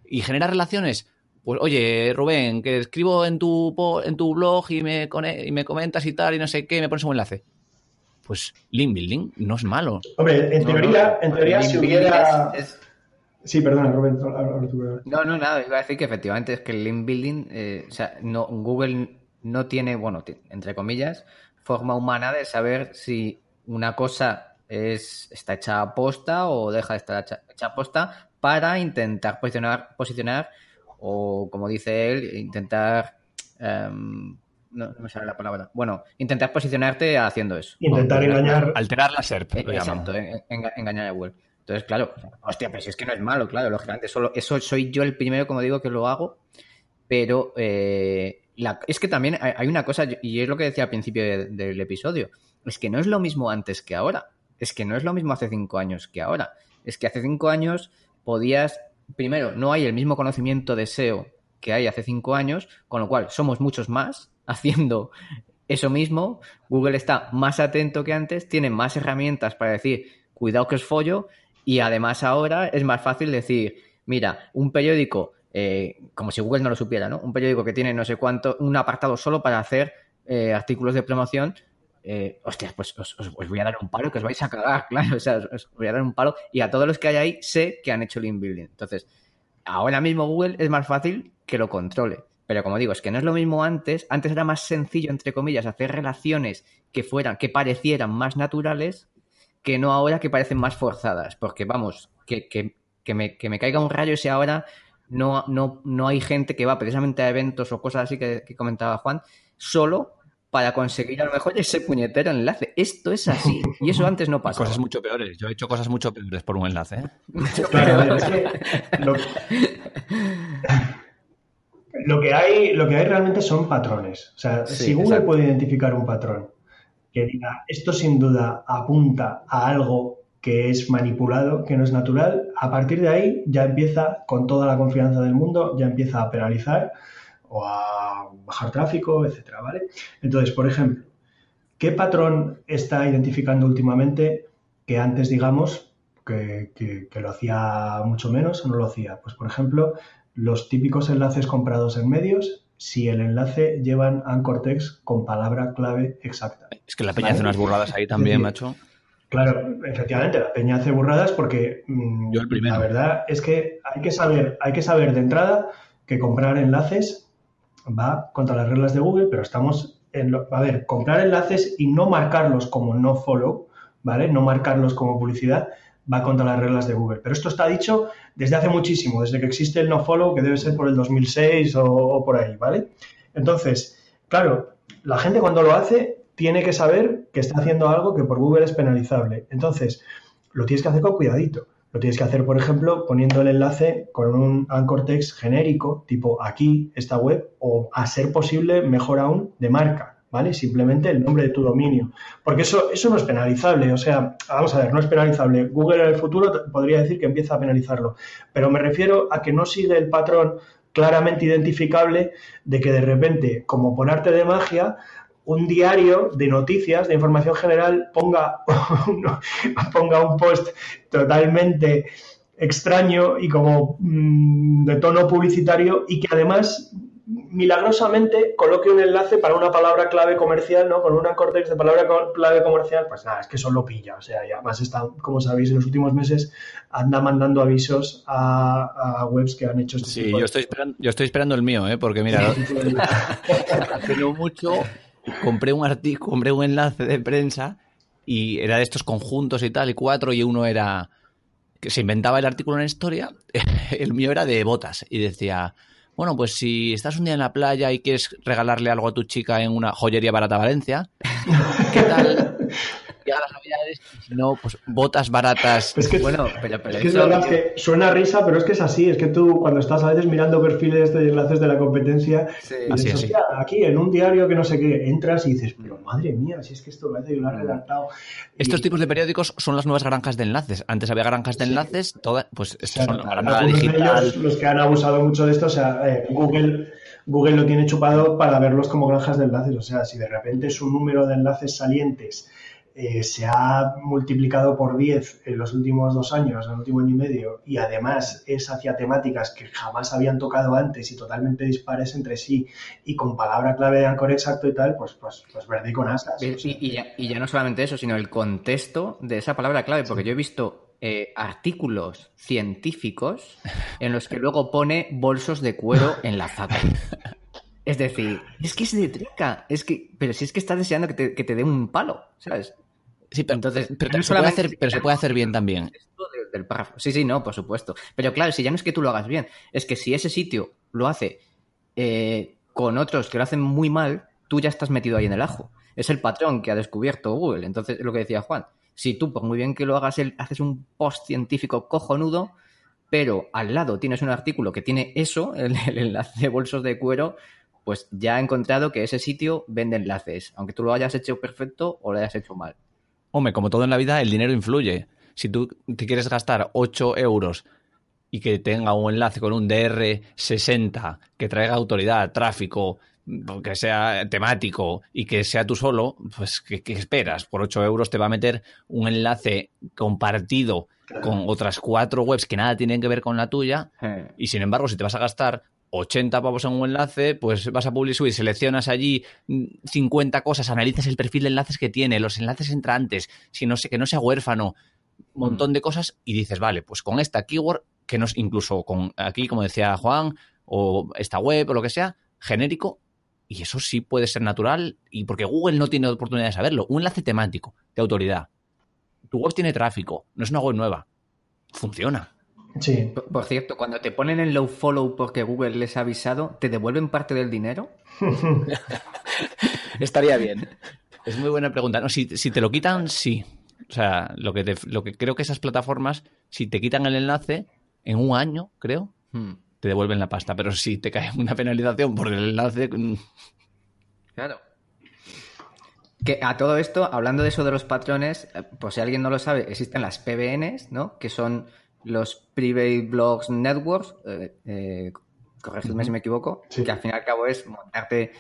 Speaker 5: Y genera relaciones. Pues oye, Rubén, que escribo en tu, en tu blog y me, y me comentas y tal y no sé qué, me pones un enlace. Pues link building no es malo.
Speaker 3: Hombre, en teoría, en teoría si hubiera... Sí, perdona, Rubén.
Speaker 4: No, no, nada, iba a decir que efectivamente es que el link building, eh, o sea, no, Google no tiene, bueno, entre comillas, forma humana de saber si una cosa es, está hecha a posta o deja de estar hecha, a posta para intentar posicionar, posicionar o como dice él, intentar... Em, no, me sale la palabra. Bueno, intentar posicionarte haciendo eso.
Speaker 3: Intentar engañar.
Speaker 5: Alterar la SERP.
Speaker 4: exacto, engañar a Google. Entonces, claro, hostia, pero si es que no es malo, claro, lógicamente. Solo, eso soy yo el primero, como digo, que lo hago. Pero eh, es que también hay una cosa, y es lo que decía al principio del episodio, es que no es lo mismo antes que ahora es que no es lo mismo hace cinco años que ahora. Es que hace cinco años podías, primero, no hay el mismo conocimiento de SEO que hay hace cinco años, con lo cual somos muchos más haciendo eso mismo. Google está más atento que antes, tiene más herramientas para decir, cuidado que es follo, y además ahora es más fácil decir, mira, un periódico, eh, como si Google no lo supiera, ¿no? Un periódico que tiene no sé cuánto, un apartado solo para hacer eh, artículos de promoción, eh, hostias, pues os, voy a dar un palo que os vais a cagar, claro, o sea, os, voy a dar un palo y a todos los que hay ahí sé que han hecho link building. Entonces, ahora mismo Google es más fácil que lo controle. Pero como digo, es que no es lo mismo antes. Antes era más sencillo, entre comillas, hacer relaciones que fueran, que parecieran más naturales, que no ahora que parecen más forzadas. Porque vamos, que, que, me, que me, caiga un rayo si ahora no, no, no hay gente que va precisamente a eventos o cosas así que, que comentaba Juan, solo para conseguir a lo mejor ese puñetero enlace. Esto es así. Y eso antes no pasaba.
Speaker 5: Cosas mucho peores. Yo he hecho cosas mucho peores por un enlace. ¿eh?
Speaker 3: Claro, es que lo, que hay, lo que hay realmente son patrones. O sea, si Google puede identificar un patrón que diga esto sin duda apunta a algo que es manipulado, que no es natural, a partir de ahí ya empieza, con toda la confianza del mundo, ya empieza a penalizar o a bajar tráfico, etcétera, ¿vale? Entonces, por ejemplo, ¿qué patrón está identificando últimamente que antes, digamos, que, lo hacía mucho menos o no lo hacía? Pues, por ejemplo, los típicos enlaces comprados en medios, si el enlace llevan anchor text con palabra clave exacta.
Speaker 5: Es que la peña hace unas burradas ahí también, macho.
Speaker 3: Claro, efectivamente, la peña hace burradas porque mm, la verdad es que hay que saber, hay que saber de entrada que comprar enlaces va contra las reglas de Google, pero estamos en lo, a ver, comprar enlaces y no marcarlos como no follow, ¿vale? No marcarlos como publicidad va contra las reglas de Google. Pero esto está dicho desde hace muchísimo, desde que existe el no follow, que debe ser por el 2006 o, o por ahí, ¿vale? Entonces, claro, la gente cuando lo hace tiene que saber que está haciendo algo que por Google es penalizable. Entonces, lo tienes que hacer con cuidadito. Lo tienes que hacer, por ejemplo, poniendo el enlace con un anchor text genérico, tipo aquí, esta web, o a ser posible, mejor aún, de marca, ¿vale? Simplemente el nombre de tu dominio. Porque eso, eso no es penalizable. O sea, vamos a ver, no es penalizable. Google en el futuro podría decir que empieza a penalizarlo. Pero me refiero a que no sigue el patrón claramente identificable de que de repente, como por arte de magia, un diario de noticias, de información general, ponga, ponga un post totalmente extraño y como mm, de tono publicitario y que además milagrosamente coloque un enlace para una palabra clave comercial, ¿no? Con una cortex de palabra clave comercial, pues nada, es que eso lo pilla. O sea, y además está, como sabéis, en los últimos meses anda mandando avisos a, webs que han hecho este
Speaker 5: sí, yo estoy esperando, yo estoy esperando el mío, ¿eh? Porque mira, no mucho compré un artículo, compré un enlace de prensa y era de estos conjuntos y tal, y cuatro, y uno era que se inventaba el artículo en la historia, el mío era de botas, y decía, bueno, pues si estás un día en la playa y quieres regalarle algo a tu chica en una joyería barata Valencia, ¿qué tal? Llega las navidades y si no, pues botas baratas.
Speaker 3: Es que, bueno, pero, es, que es verdad que suena risa, pero es que es así. Es que tú cuando estás a veces mirando perfiles de enlaces de la competencia, y aquí en un diario que no sé qué, entras y dices, pero madre mía, si es que esto parece que lo redactado.
Speaker 5: Estos tipos de periódicos son las nuevas granjas de enlaces. Antes había granjas de enlaces, toda, pues estos son
Speaker 3: la digital. De los que han abusado mucho de esto, o sea, eh, Google Google lo tiene chupado para verlos como granjas de enlaces. O sea, si de repente su número de enlaces salientes eh, se ha multiplicado por 10 en los últimos dos años, en el último año y medio, y además es hacia temáticas que jamás habían tocado antes y totalmente dispares entre sí y con palabra clave de ancor exacto y tal, pues, pues, pues verde con asas.
Speaker 4: Y, ya, no solamente eso, sino el contexto de esa palabra clave, porque yo he visto eh, artículos científicos en los que luego pone bolsos de cuero en la faca. Es decir, es que es de trica. Es que, pero si es que estás deseando que te, que te dé un palo, ¿sabes?
Speaker 5: Sí, pero, Entonces, pero, se, puede hacer, pero se puede hacer bien también.
Speaker 4: Del Sí, sí, no, por supuesto. Pero claro, si ya no es que tú lo hagas bien, es que si ese sitio lo hace eh, con otros que lo hacen muy mal, tú ya estás metido ahí en el ajo. Es el patrón que ha descubierto Google. Entonces, lo que decía Juan, si tú, por muy bien que lo hagas, haces un post científico cojonudo, pero al lado tienes un artículo que tiene eso, el, el enlace de bolsos de cuero, pues ya ha encontrado que ese sitio vende enlaces, aunque tú lo hayas hecho perfecto o lo hayas hecho mal.
Speaker 5: Hombre, como todo en la vida, el dinero influye. Si tú te quieres gastar 8 euros y que tenga un enlace con un DR60 que traiga autoridad, tráfico, que sea temático y que sea tú solo, pues ¿qué, esperas? Por 8 euros te va a meter un enlace compartido con otras cuatro webs que nada tienen que ver con la tuya y sin embargo si te vas a gastar 80 pavos en un enlace, pues vas a PubliSuite, seleccionas allí 50 cosas, analizas el perfil de enlaces que tiene, los enlaces entrantes, si no sé, que no sea huérfano, un montón de cosas y dices, vale, pues con esta keyword, que no es incluso con aquí, como decía Juan, o esta web o lo que sea, genérico, y eso sí puede ser natural, y porque Google no tiene oportunidad de saberlo, un enlace temático de autoridad. Tu web tiene tráfico, no es una web nueva. Funciona.
Speaker 3: Sí.
Speaker 4: Por, cierto, cuando te ponen en low follow porque Google les ha avisado, ¿te devuelven parte del dinero?
Speaker 2: Estaría bien.
Speaker 5: Es muy buena pregunta. No, si, te lo quitan, sí. O sea, lo que, lo que creo que esas plataformas, si te quitan el enlace, en un año, creo, hmm. te devuelven la pasta. Pero si te cae una penalización por el enlace. Mm.
Speaker 4: Claro. Que a todo esto, hablando de eso de los patrones, por si alguien no lo sabe, existen las PBNs, ¿no? Que son los Private Blogs Networks, eh, eh corregidme si me equivoco, que al fin y al cabo es montarte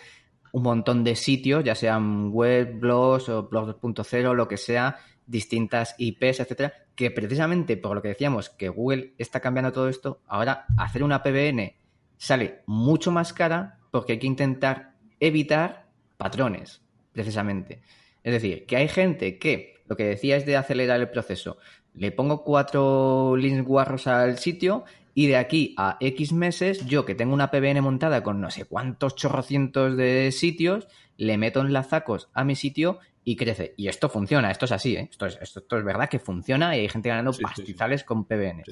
Speaker 4: un montón de sitios, ya sean web, blogs o blogs 2.0, lo que sea, distintas IPs, etcétera, que precisamente por lo que decíamos que Google está cambiando todo esto, ahora hacer una PBN sale mucho más cara porque hay que intentar evitar patrones, precisamente. Es decir, que hay gente que lo que decía es de acelerar el proceso. Le pongo cuatro links guarros al sitio y de aquí a X meses, yo que tengo una PBN montada con no sé cuántos chorrocientos de sitios, le meto enlazacos a mi sitio y crece. Y esto funciona, esto es así, ¿eh? esto, es, esto, es verdad que funciona y hay gente ganando pastizales con PBN.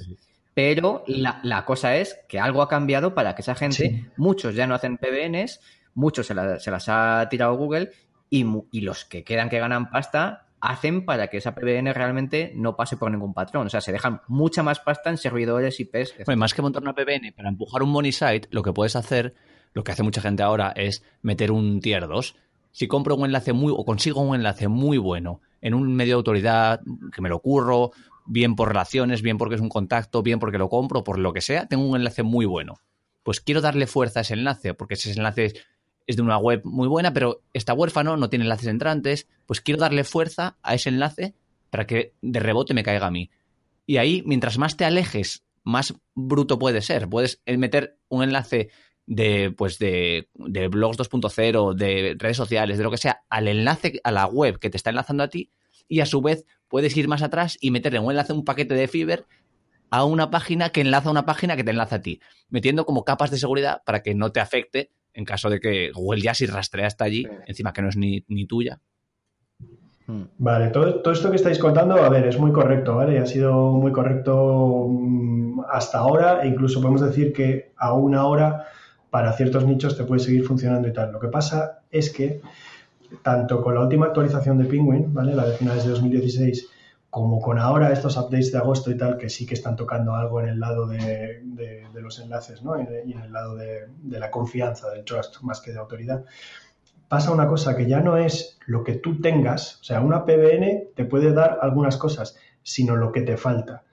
Speaker 4: Pero la, cosa es que algo ha cambiado para que esa gente, muchos ya no hacen PBNs, muchos se, las ha tirado Google y, y los que quedan que ganan pasta hacen para que esa PBN realmente no pase por ningún patrón. O sea, se dejan mucha más pasta en servidores, IPs.
Speaker 5: Bueno, más que montar una PBN para empujar un money site, lo que puedes hacer, lo que hace mucha gente ahora, es meter un tier 2. Si compro un enlace muy, o consigo un enlace muy bueno en un medio de autoridad, que me lo curro, bien por relaciones, bien porque es un contacto, bien porque lo compro, por lo que sea, tengo un enlace muy bueno. Pues quiero darle fuerza a ese enlace, porque ese enlace es de una web muy buena, pero está huérfano, no tiene enlaces entrantes, pues quiero darle fuerza a ese enlace para que de rebote me caiga a mí. Y ahí, mientras más te alejes, más bruto puede ser. Puedes meter un enlace de, pues de, de blogs 2.0, de redes sociales, de lo que sea, al enlace, a la web que te está enlazando a ti, y a su vez puedes ir más atrás y meterle un enlace, un paquete de Fiber a una página que enlaza a una página que te enlaza a ti, metiendo como capas de seguridad para que no te afecte en caso de que Google ya si rastrea hasta allí, encima que no es ni, tuya.
Speaker 3: Hmm. Vale, todo, todo, esto que estáis contando, a ver, es muy correcto, ¿vale? Ha sido muy correcto mm, hasta ahora e incluso podemos decir que aún ahora para ciertos nichos te puede seguir funcionando y tal. Lo que pasa es que tanto con la última actualización de Penguin, ¿vale? La de finales de 2016, como con ahora estos updates de agosto y tal, que sí que están tocando algo en el lado de, los enlaces ¿no? y en el lado de, la confianza, del trust, más que de autoridad, pasa una cosa que ya no es lo que tú tengas, o sea, una PBN te puede dar algunas cosas, sino lo que te falta.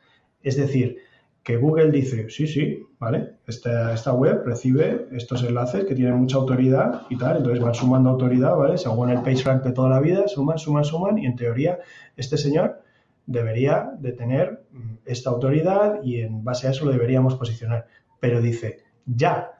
Speaker 3: Es decir, que Google dice, sí, sí, ¿vale? Esta, esta web recibe estos enlaces que tienen mucha autoridad y tal, entonces van sumando autoridad, ¿vale? Según el PageRank de toda la vida, suman, suman, suman, y en teoría este señor debería de tener mm, esta autoridad y en base a eso lo deberíamos posicionar. Pero dice, ya,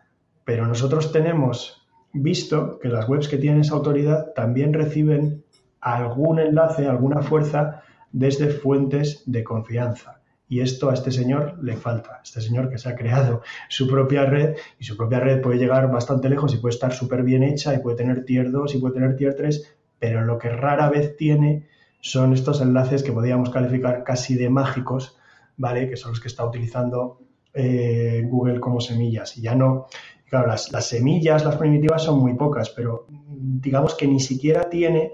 Speaker 3: pero nosotros tenemos visto que las webs que tienen esa autoridad también reciben algún enlace, alguna fuerza desde fuentes de confianza. Y esto a este señor le falta. Este señor que se ha creado su propia red y su propia red puede llegar bastante lejos y puede estar súper bien hecha y puede tener tier 2 y puede tener tier 3, pero lo que rara vez tiene son estos enlaces que podríamos calificar casi de mágicos, ¿vale? Que son los que está utilizando eh, Google como semillas. Y ya no, claro, las, semillas, las primitivas son muy pocas, pero digamos que ni siquiera tiene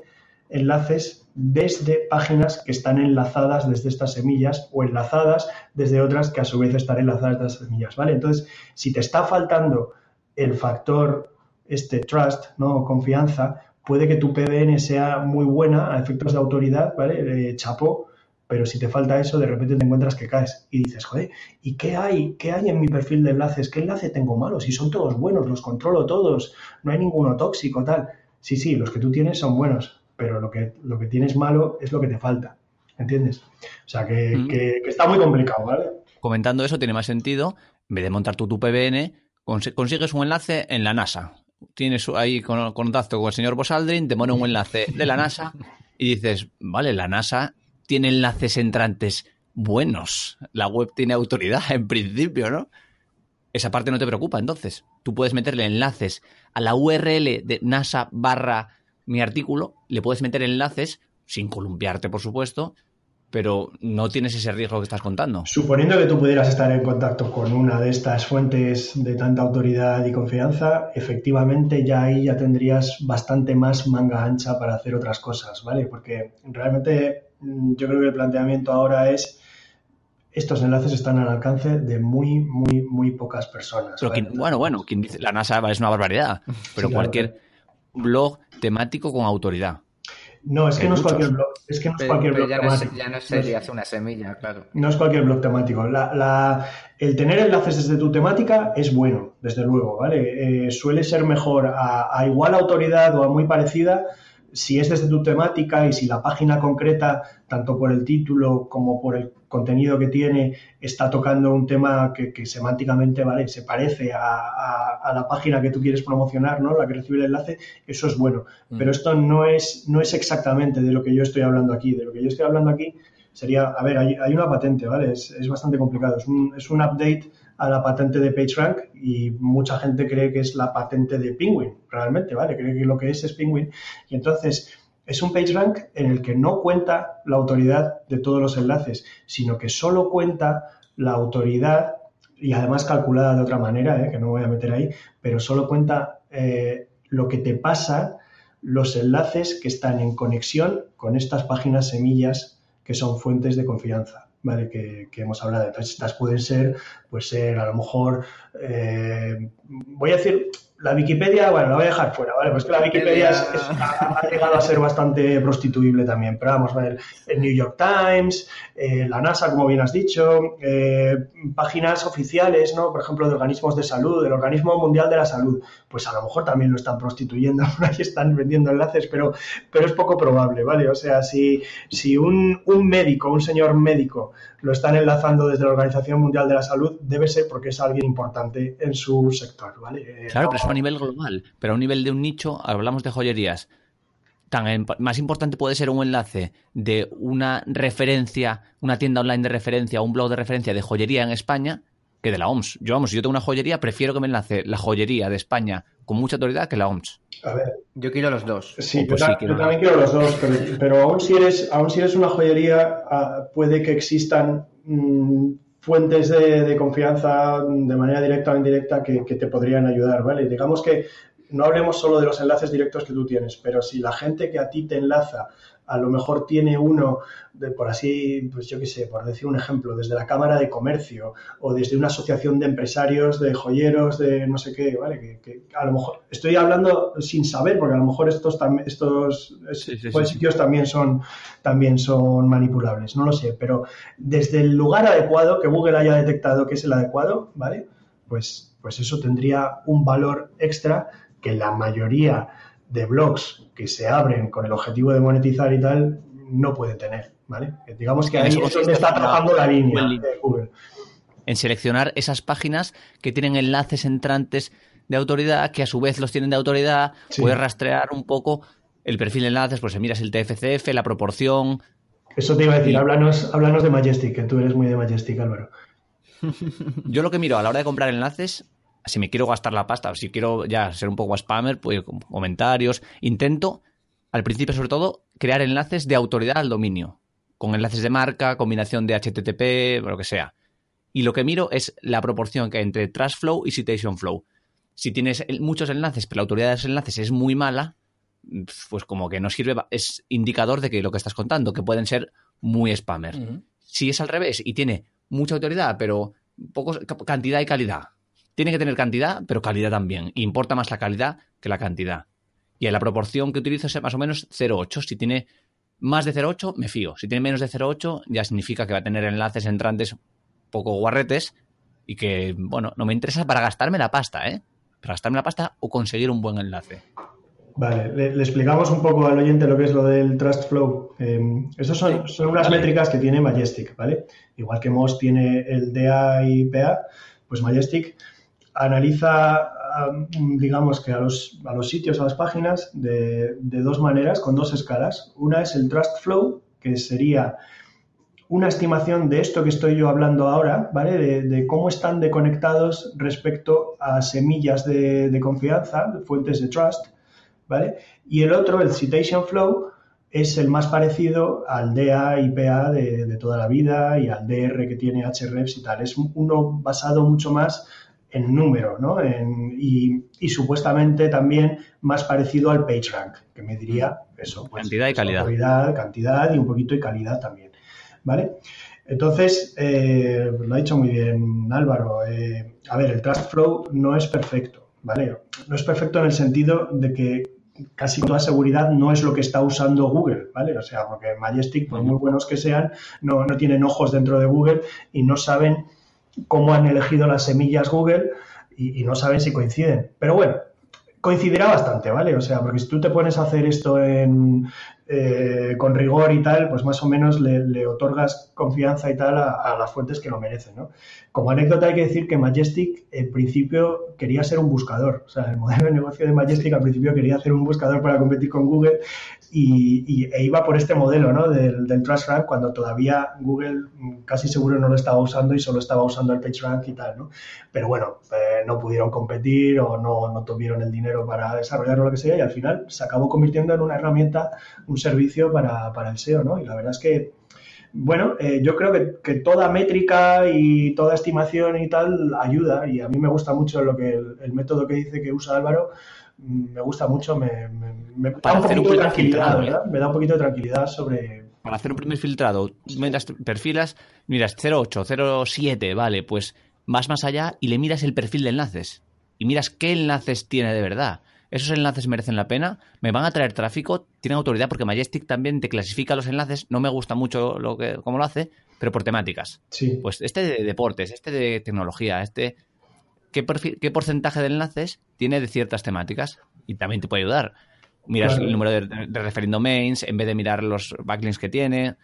Speaker 3: enlaces desde páginas que están enlazadas desde estas semillas o enlazadas desde otras que a su vez están enlazadas desde estas semillas, ¿vale? Entonces, si te está faltando el factor este trust, ¿no? confianza, puede que tu PBN sea muy buena a efectos de autoridad, ¿vale? chapó, pero si te falta eso, de repente te encuentras que caes y dices, joder, ¿y qué hay? ¿Qué hay en mi perfil de enlaces? ¿Qué enlace tengo malo? Si son todos buenos, los controlo todos, no hay ninguno tóxico, tal. Sí, sí, los que tú tienes son buenos, pero lo que, lo que tienes malo es lo que te falta, ¿entiendes? O sea, que, mm. que, está muy complicado, ¿vale?
Speaker 5: Comentando eso, tiene más sentido, en vez de montar tu, tu PBN, consigues un enlace en la NASA tienes ahí contacto con el señor Bosaldrin, te pone un enlace de la NASA y dices, vale, la NASA tiene enlaces entrantes buenos. La web tiene autoridad, en principio, ¿no? Esa parte no te preocupa, entonces. Tú puedes meterle enlaces a la URL de NASA barra mi artículo, le puedes meter enlaces, sin columpiarte, por supuesto, pero no tienes ese riesgo que estás contando.
Speaker 3: Suponiendo que tú pudieras estar en contacto con una de estas fuentes de tanta autoridad y confianza, efectivamente ya ahí ya tendrías bastante más manga ancha para hacer otras cosas, ¿vale? Porque realmente mm, yo creo que el planteamiento ahora es estos enlaces están al alcance de muy, muy, muy pocas personas.
Speaker 5: bueno, bueno, quien dice, la NASA es una barbaridad, pero cualquier blog temático con autoridad.
Speaker 3: No, es que no es cualquier blog. Es que no es cualquier blog
Speaker 4: ya
Speaker 3: temático.
Speaker 4: No ya no sería una semilla, claro.
Speaker 3: No es cualquier blog temático. el tener enlaces desde tu temática es bueno, desde luego, ¿vale? Eh, suele ser mejor a, a, igual autoridad o a muy parecida si es desde tu temática y si la página concreta, tanto por el título como por el contenido que tiene, está tocando un tema que, semánticamente ¿vale? se parece a, la página que tú quieres promocionar, ¿no? la que recibe el enlace, eso es bueno. Mm. Pero esto no es, no es exactamente de lo que yo estoy hablando aquí. De lo que yo estoy hablando aquí sería, a ver, hay, una patente, ¿vale? Es, es bastante complicado. Es un, es un update a la patente de PageRank y mucha gente cree que es la patente de Penguin, realmente, ¿vale? Cree que lo que es es Penguin. Y entonces es un PageRank en el que no cuenta la autoridad de todos los enlaces, sino que solo cuenta la autoridad y además calculada de otra manera, ¿eh? que no voy a meter ahí, pero solo cuenta eh, lo que te pasa, los enlaces que están en conexión con estas páginas semillas que son fuentes de confianza. ¿vale? Que, hemos hablado. Entonces, estas pueden ser, pues ser a lo mejor, eh, voy a decir, la Wikipedia, bueno, la voy a dejar fuera, ¿vale? Pues que la Wikipedia ha, llegado a ser bastante prostituible también, pero vamos a ver, el New York Times, eh, la NASA, como bien has dicho, eh, páginas oficiales, ¿no? Por ejemplo, de organismos de salud, del Organismo Mundial de la Salud, pues a lo mejor también lo están prostituyendo, ahí están vendiendo enlaces, pero, pero es poco probable, ¿vale? O sea, si, si un, un médico, un señor médico, lo están enlazando desde la Organización Mundial de la Salud, debe ser porque es alguien importante en su sector, ¿vale?
Speaker 5: Eh, claro, pero eso a nivel global, pero a un nivel de un nicho, hablamos de joyerías. Tan, más importante puede ser un enlace de una referencia, una tienda online de referencia, un blog de referencia de joyería en España que de la OMS. Yo, vamos, si yo tengo una joyería, prefiero que me enlace la joyería de España con mucha autoridad que la OMS.
Speaker 3: A ver.
Speaker 4: Yo quiero los dos.
Speaker 3: Sí, pues yo, también quiero los dos, pero, aún, si eres, aún si eres una joyería, ah, puede que existan mm, fuentes de, confianza de manera directa o indirecta que, que, te podrían ayudar, ¿vale? Digamos que no hablemos solo de los enlaces directos que tú tienes, pero si la gente que a ti te enlaza a lo mejor tiene uno, de, por así, pues yo qué sé, por decir un ejemplo, desde la Cámara de Comercio o desde una asociación de empresarios, de joyeros, de no sé qué, ¿vale? Que, a lo mejor estoy hablando sin saber, porque a lo mejor estos, estos sitios también son, también son manipulables, no lo sé, pero desde el lugar adecuado, que Google haya detectado que es el adecuado, ¿vale? Pues, pues eso tendría un valor extra que la mayoría de blogs que se abren con el objetivo de monetizar y tal, no puede tener, ¿vale? Digamos que ahí es donde está trabajando la línea de Google.
Speaker 5: En seleccionar esas páginas que tienen enlaces entrantes de autoridad, que a su vez los tienen de autoridad, puedes rastrear un poco el perfil de enlaces, pues miras el TFCF, la proporción.
Speaker 3: Eso te iba a decir, háblanos, háblanos de Majestic, que tú eres muy de Majestic, Álvaro.
Speaker 5: Yo lo que miro a la hora de comprar enlaces si me quiero gastar la pasta si quiero ya ser un poco spammer, pues comentarios. Intento, al principio sobre todo, crear enlaces de autoridad al dominio, con enlaces de marca, combinación de HTTP, lo que sea. Y lo que miro es la proporción que hay entre Trust Flow y Citation Flow. Si tienes muchos enlaces, pero la autoridad de esos enlaces es muy mala, pues como que no sirve, es indicador de que lo que estás contando, que pueden ser muy spammer. Si es al revés y tiene mucha autoridad, pero pocos, cantidad y calidad, tiene que tener cantidad, pero calidad también. Importa más la calidad que la cantidad. Y en la proporción que utilizo es más o menos 0,8. Si tiene más de 0,8, me fío. Si tiene menos de 0,8, ya significa que va a tener enlaces entrantes poco guarretes y que, bueno, no me interesa para gastarme la pasta, ¿eh? Para gastarme la pasta o conseguir un buen enlace.
Speaker 3: Vale, le, explicamos un poco al oyente lo que es lo del Trust Flow. Eh, Esas son, unas métricas que tiene Majestic, ¿vale? Igual que Moz tiene el DAIPA, pues Majestic analiza, digamos que a los, a los sitios, a las páginas, de, dos maneras, con dos escalas. Una es el Trust Flow, que sería una estimación de esto que estoy yo hablando ahora, ¿vale? De, cómo están deconectados respecto a semillas de, confianza, fuentes de trust, ¿vale? Y el otro, el Citation Flow, es el más parecido al DA IPA de, de toda la vida y al DR que tiene HREFs y tal. Es uno basado mucho más en número, ¿no? y, supuestamente también más parecido al PageRank, que me diría eso.
Speaker 5: Pues, cantidad y calidad.
Speaker 3: Cantidad, cantidad y un poquito de calidad también, ¿vale? Entonces, eh, lo ha dicho muy bien Álvaro. Eh, a ver, el Trust Flow no es perfecto, ¿vale? No es perfecto en el sentido de que casi toda seguridad no es lo que está usando Google, ¿vale? O sea, porque Majestic, por muy buenos que sean, no, no tienen ojos dentro de Google y no saben cómo han elegido las semillas Google y, no saben si coinciden. Pero bueno, coincidirá bastante, ¿vale? O sea, porque si tú te pones a hacer esto en, eh, con rigor y tal, pues más o menos le, otorgas confianza y tal a, las fuentes que lo merecen, ¿no? Como anécdota hay que decir que Majestic en principio quería ser un buscador, o sea, el modelo de negocio de Majestic al principio quería hacer un buscador para competir con Google y, e iba por este modelo, ¿no? Del, del Trust Rank cuando todavía Google casi seguro no lo estaba usando y solo estaba usando el PageRank y tal, ¿no? Pero bueno, eh, no pudieron competir o no, no tuvieron el dinero para desarrollarlo o lo que sea y al final se acabó convirtiendo en una herramienta, servicio para, para, el SEO, ¿no? Y la verdad es que, bueno, eh, yo creo que, toda métrica y toda estimación y tal ayuda y a mí me gusta mucho lo que el, método que dice que usa Álvaro, mm, me gusta mucho, me, me, da un poquito de tranquilidad, ¿verdad? Me da un poquito de tranquilidad sobre...
Speaker 5: Para hacer un primer filtrado, miras, perfilas, miras 08, 07, vale, pues vas más allá y le miras el perfil de enlaces. Y miras qué enlaces tiene de verdad. Esos enlaces merecen la pena, me van a traer tráfico, tienen autoridad porque Majestic también te clasifica los enlaces, no me gusta mucho lo que, cómo lo hace, pero por temáticas.
Speaker 3: Sí.
Speaker 5: Pues este de deportes, este de tecnología, este... ¿Qué, qué porcentaje de enlaces tiene de ciertas temáticas? Y también te puede ayudar. Miras el número de, de domains en vez de mirar los backlinks que tiene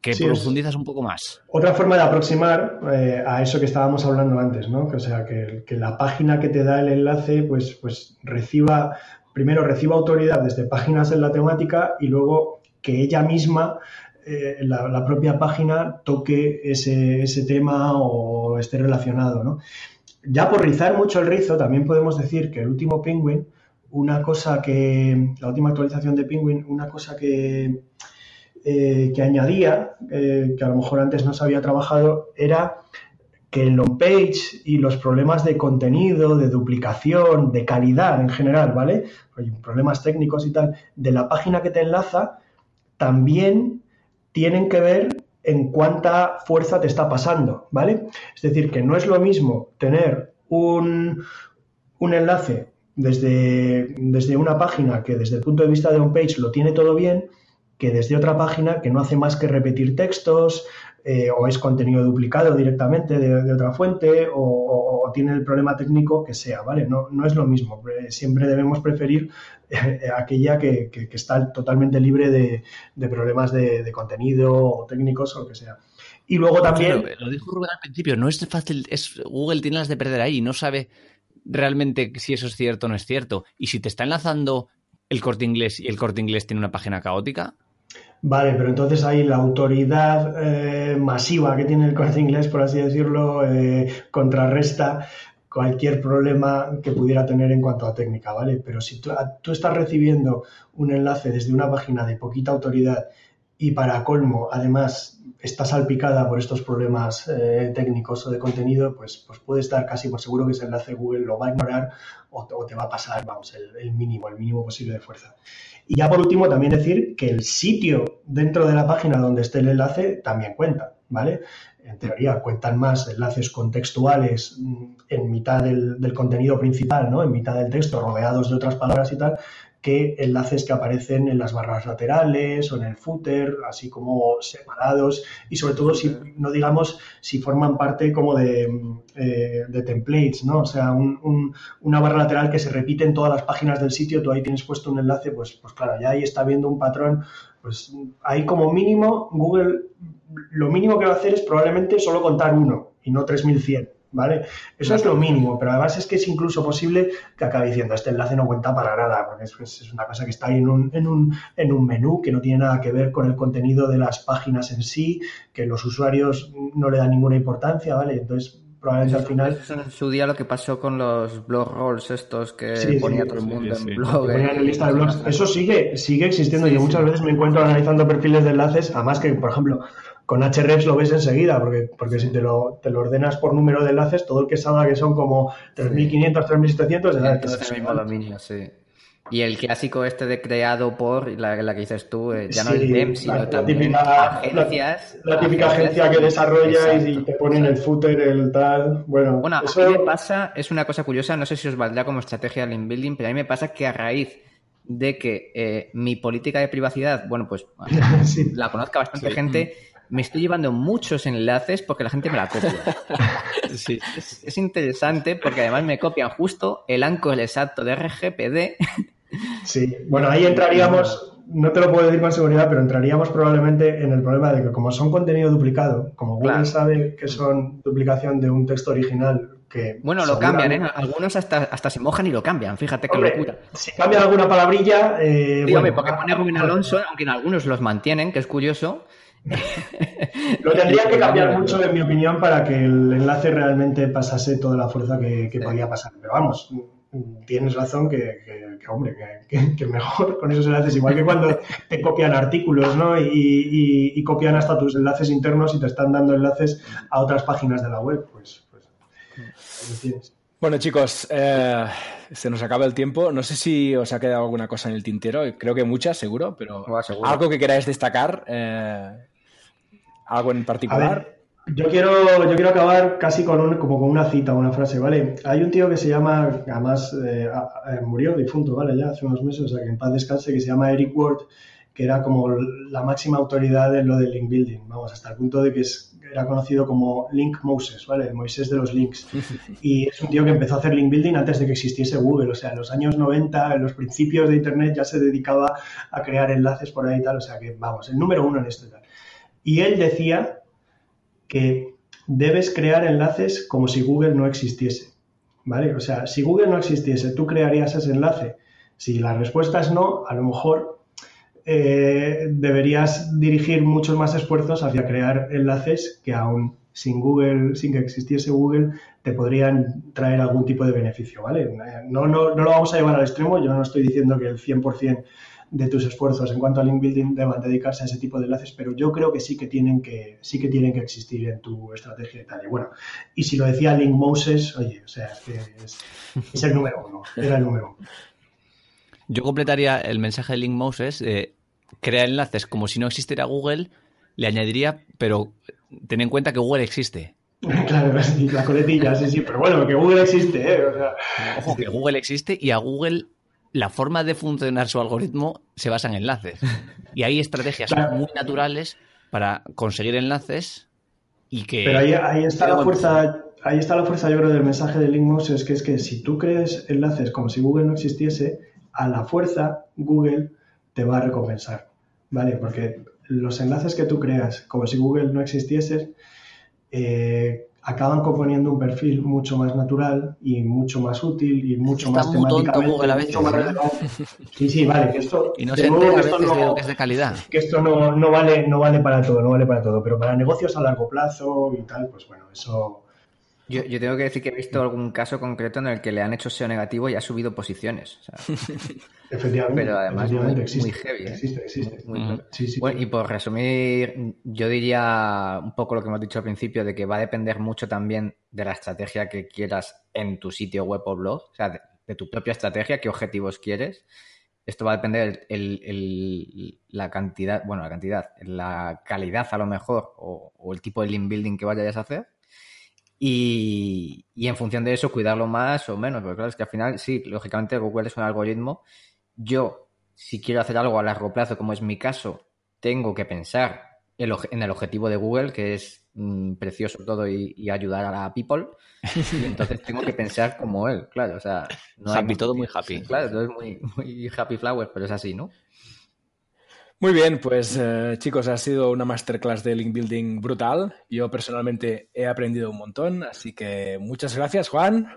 Speaker 5: que profundizas un poco más.
Speaker 3: Otra forma de aproximar eh, a eso que estábamos hablando antes, ¿no? o sea, que, la página que te da el enlace, pues, pues reciba, primero reciba autoridad desde páginas en la temática y luego que ella misma, eh, la, propia página, toque ese, ese, tema o esté relacionado, ¿no? Ya por rizar mucho el rizo, también podemos decir que el último Penguin, una cosa que, la última actualización de Penguin, una cosa que eh, que añadía, eh, que a lo mejor antes no se había trabajado, era que el long page y los problemas de contenido, de duplicación, de calidad en general, ¿vale? Problemas técnicos y tal, de la página que te enlaza, también tienen que ver en cuánta fuerza te está pasando, ¿vale? Es decir, que no es lo mismo tener un, un enlace desde, desde una página que desde el punto de vista de un page lo tiene todo bien, que desde otra página que no hace más que repetir textos eh, o es contenido duplicado directamente de, otra fuente o, tiene el problema técnico que sea, ¿vale? No, no es lo mismo. Siempre debemos preferir eh, aquella que, está totalmente libre de, problemas de, contenido o técnicos o lo que sea. Y luego también...
Speaker 5: lo dijo Rubén al principio, no es fácil, es Google tiene las de perder ahí, no sabe realmente si eso es cierto o no es cierto. Y si te está enlazando el corte inglés y el corte inglés tiene una página caótica,
Speaker 3: Vale, pero entonces ahí la autoridad eh, masiva que tiene el corte inglés, por así decirlo, eh, contrarresta cualquier problema que pudiera tener en cuanto a técnica, ¿vale? Pero si tú, tú, estás recibiendo un enlace desde una página de poquita autoridad y para colmo, además, está salpicada por estos problemas eh, técnicos o de contenido, pues, pues puede estar casi por seguro que ese enlace Google lo va a ignorar o, te va a pasar, vamos, el, mínimo, el mínimo posible de fuerza. Y ya por último, también decir que el sitio dentro de la página donde esté el enlace también cuenta, ¿vale? En teoría cuentan más enlaces contextuales mm, en mitad del, del contenido principal, ¿no? En mitad del texto, rodeados de otras palabras y tal, que enlaces que aparecen en las barras laterales o en el footer, así como separados y sobre todo si no digamos si forman parte como de, eh, templates, ¿no? O sea, una barra lateral que se repite en todas las páginas del sitio, tú ahí tienes puesto un enlace, pues, pues claro, ya ahí está viendo un patrón, pues ahí como mínimo Google lo mínimo que va a hacer es probablemente solo contar uno y no 3100. ¿Vale? Eso es lo mínimo, pero además es que es incluso posible que acabe diciendo, este enlace no cuenta para nada, porque es, una cosa que está ahí en un, en, un, en un menú que no tiene nada que ver con el contenido de las páginas en sí, que los usuarios no le dan ninguna importancia, ¿vale? Entonces, probablemente al final...
Speaker 4: Eso en su día lo que pasó con los blog rolls estos que ponía todo el mundo en blog.
Speaker 3: en lista de blogs. Eso sigue, sigue existiendo. Yo muchas veces me encuentro analizando perfiles de enlaces, además que, por ejemplo, con Hrefs lo ves enseguida, porque, porque si te lo, te lo ordenas por número de enlaces, todo el que salga que son como 3.500, 3.700,
Speaker 4: es el mismo dominio, sí. Y el clásico este de creado por, la, la que dices tú, eh, ya no el DEM, sino la, también
Speaker 3: típica, agencias. La, típica agencia que desarrolla y, te ponen el footer, el tal. Bueno,
Speaker 4: bueno a mí me pasa, es una cosa curiosa, no sé si os valdrá como estrategia de link building, pero a mí me pasa que a raíz de que eh, mi política de privacidad, bueno, pues la conozca bastante gente, me estoy llevando muchos enlaces porque la gente me la copia. Sí. Es, interesante porque además me copian justo el anchor exacto de RGPD
Speaker 3: Sí, bueno, ahí entraríamos, no te lo puedo decir con seguridad, pero entraríamos probablemente en el problema de que como son contenido duplicado, como Google sabe que son duplicación de un texto original que...
Speaker 4: Bueno, lo cambian, ¿eh? Algunos hasta, hasta se mojan y lo cambian, fíjate qué locura.
Speaker 3: Si cambian alguna palabrilla...
Speaker 4: Eh, Dígame, porque pone Rubén Alonso, aunque en algunos los mantienen, que es curioso.
Speaker 3: Lo tendría que cambiar mucho, en mi opinión, para que el enlace realmente pasase toda la fuerza que, que podía pasar. Pero vamos, tienes razón que, hombre, que, mejor con esos enlaces, igual que cuando te copian artículos, ¿no? Y, copian hasta tus enlaces internos y te están dando enlaces a otras páginas de la web, pues, pues
Speaker 2: Bueno, chicos, eh, se nos acaba el tiempo. No sé si os ha quedado alguna cosa en el tintero. Creo que muchas, seguro, pero algo que queráis destacar, eh, algo en particular.
Speaker 3: Yo quiero, yo quiero acabar casi con un, como con una cita, una frase, ¿vale? Hay un tío que se llama, además eh, murió difunto, ¿vale? Ya hace unos meses, o sea que en paz descanse, que se llama Eric Ward, que era como la máxima autoridad en lo del link building, vamos, hasta el punto de que era conocido como Link Moses, ¿vale? El Moisés de los links. Y es un tío que empezó a hacer link building antes de que existiese Google, o sea, en los años 90, en los principios de Internet ya se dedicaba a crear enlaces por ahí y tal, o sea que, vamos, el número uno en esto y tal. Y él decía que debes crear enlaces como si Google no existiese. ¿Vale? O sea, si Google no existiese, ¿tú crearías ese enlace? Si la respuesta es no, a lo mejor eh, deberías dirigir muchos más esfuerzos hacia crear enlaces que aún sin Google, sin que existiese Google, te podrían traer algún tipo de beneficio, ¿vale? No, no, no lo vamos a llevar al extremo, yo no estoy diciendo que el 100% de tus esfuerzos en cuanto a link building deban dedicarse a ese tipo de enlaces, pero yo creo que sí que tienen que, sí que, tienen que existir en tu estrategia y tal. Y bueno, y si lo decía Link Moses, oye, o sea, es, el número uno, era el número uno.
Speaker 5: Yo completaría el mensaje de Link Moses, de crea enlaces como si no existiera Google, le añadiría, pero ten en cuenta que Google existe.
Speaker 3: Claro, la coletilla, sí, sí, pero bueno, que Google existe, ¿eh?
Speaker 5: Ojo, que Google existe y a Google la forma de funcionar su algoritmo se basa en enlaces. Y hay estrategias muy naturales para conseguir enlaces y que...
Speaker 3: Pero ahí, está la fuerza, ahí está la fuerza, yo creo, del mensaje de Link es que es que si tú crees enlaces como si Google no existiese, a la fuerza Google te va a recompensar, ¿vale? Porque los enlaces que tú creas como si Google no existiese, eh, acaban componiendo un perfil mucho más natural y mucho más útil y mucho más temáticamente Sí, sí, vale, que esto
Speaker 5: y no se nuevo, que esto no, es de calidad.
Speaker 3: Que esto no, no, vale no vale para todo, no vale para todo, pero para negocios a largo plazo y tal, pues bueno, eso
Speaker 4: yo, tengo que decir que he visto algún caso concreto en el que le han hecho SEO negativo y ha subido posiciones.
Speaker 3: efectivamente.
Speaker 4: Pero además muy, muy, heavy. ¿eh?
Speaker 3: Existe, existe.
Speaker 4: bueno, y por resumir, yo diría un poco lo que hemos dicho al principio, de que va a depender mucho también de la estrategia que quieras en tu sitio web o blog, o sea, de, tu propia estrategia, qué objetivos quieres. Esto va a depender el, la cantidad, bueno, la cantidad, la calidad a lo mejor o, o el tipo de link building que vayas a hacer y, en función de eso cuidarlo más o menos, porque claro, es que al final, sí, lógicamente Google es un algoritmo. Yo, si quiero hacer algo a largo plazo, como es mi caso, tengo que pensar en el objetivo de Google, que es mm, precioso todo y, ayudar a la people. Y entonces tengo que pensar como él, claro. O sea,
Speaker 5: no happy, todo muy happy.
Speaker 4: Claro, todo es muy, muy happy flower, pero es así, ¿no?
Speaker 2: Muy bien, pues eh, chicos, ha sido una masterclass de link building brutal. Yo personalmente he aprendido un montón, así que muchas gracias, Juan.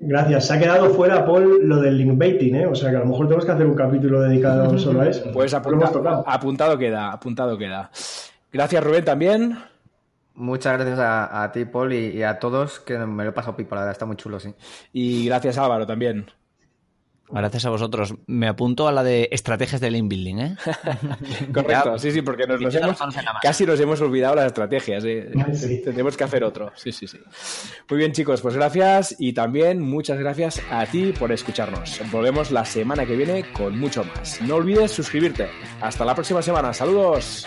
Speaker 3: Gracias. Se ha quedado fuera, Paul, lo del link baiting, ¿eh? O sea que a lo mejor tenemos que hacer un capítulo dedicado solo a eso.
Speaker 2: Pues apuntado, apuntado queda, apuntado queda. Gracias, Rubén, también.
Speaker 4: Muchas gracias a, ti, Paul, y, a todos, que me lo he pasado pipa, la verdad, está muy chulo, sí.
Speaker 2: Y gracias, Álvaro, también.
Speaker 5: Gracias a vosotros. Me apunto a la de estrategias de lane building, ¿eh?
Speaker 2: Correcto, sí, sí, porque nos, hemos, casi nos hemos olvidado las estrategias. ¿eh? Tendremos que hacer otro. Sí, sí, sí. Muy bien, chicos, pues gracias y también muchas gracias a ti por escucharnos. Volvemos la semana que viene con mucho más. No olvides suscribirte. Hasta la próxima semana. Saludos.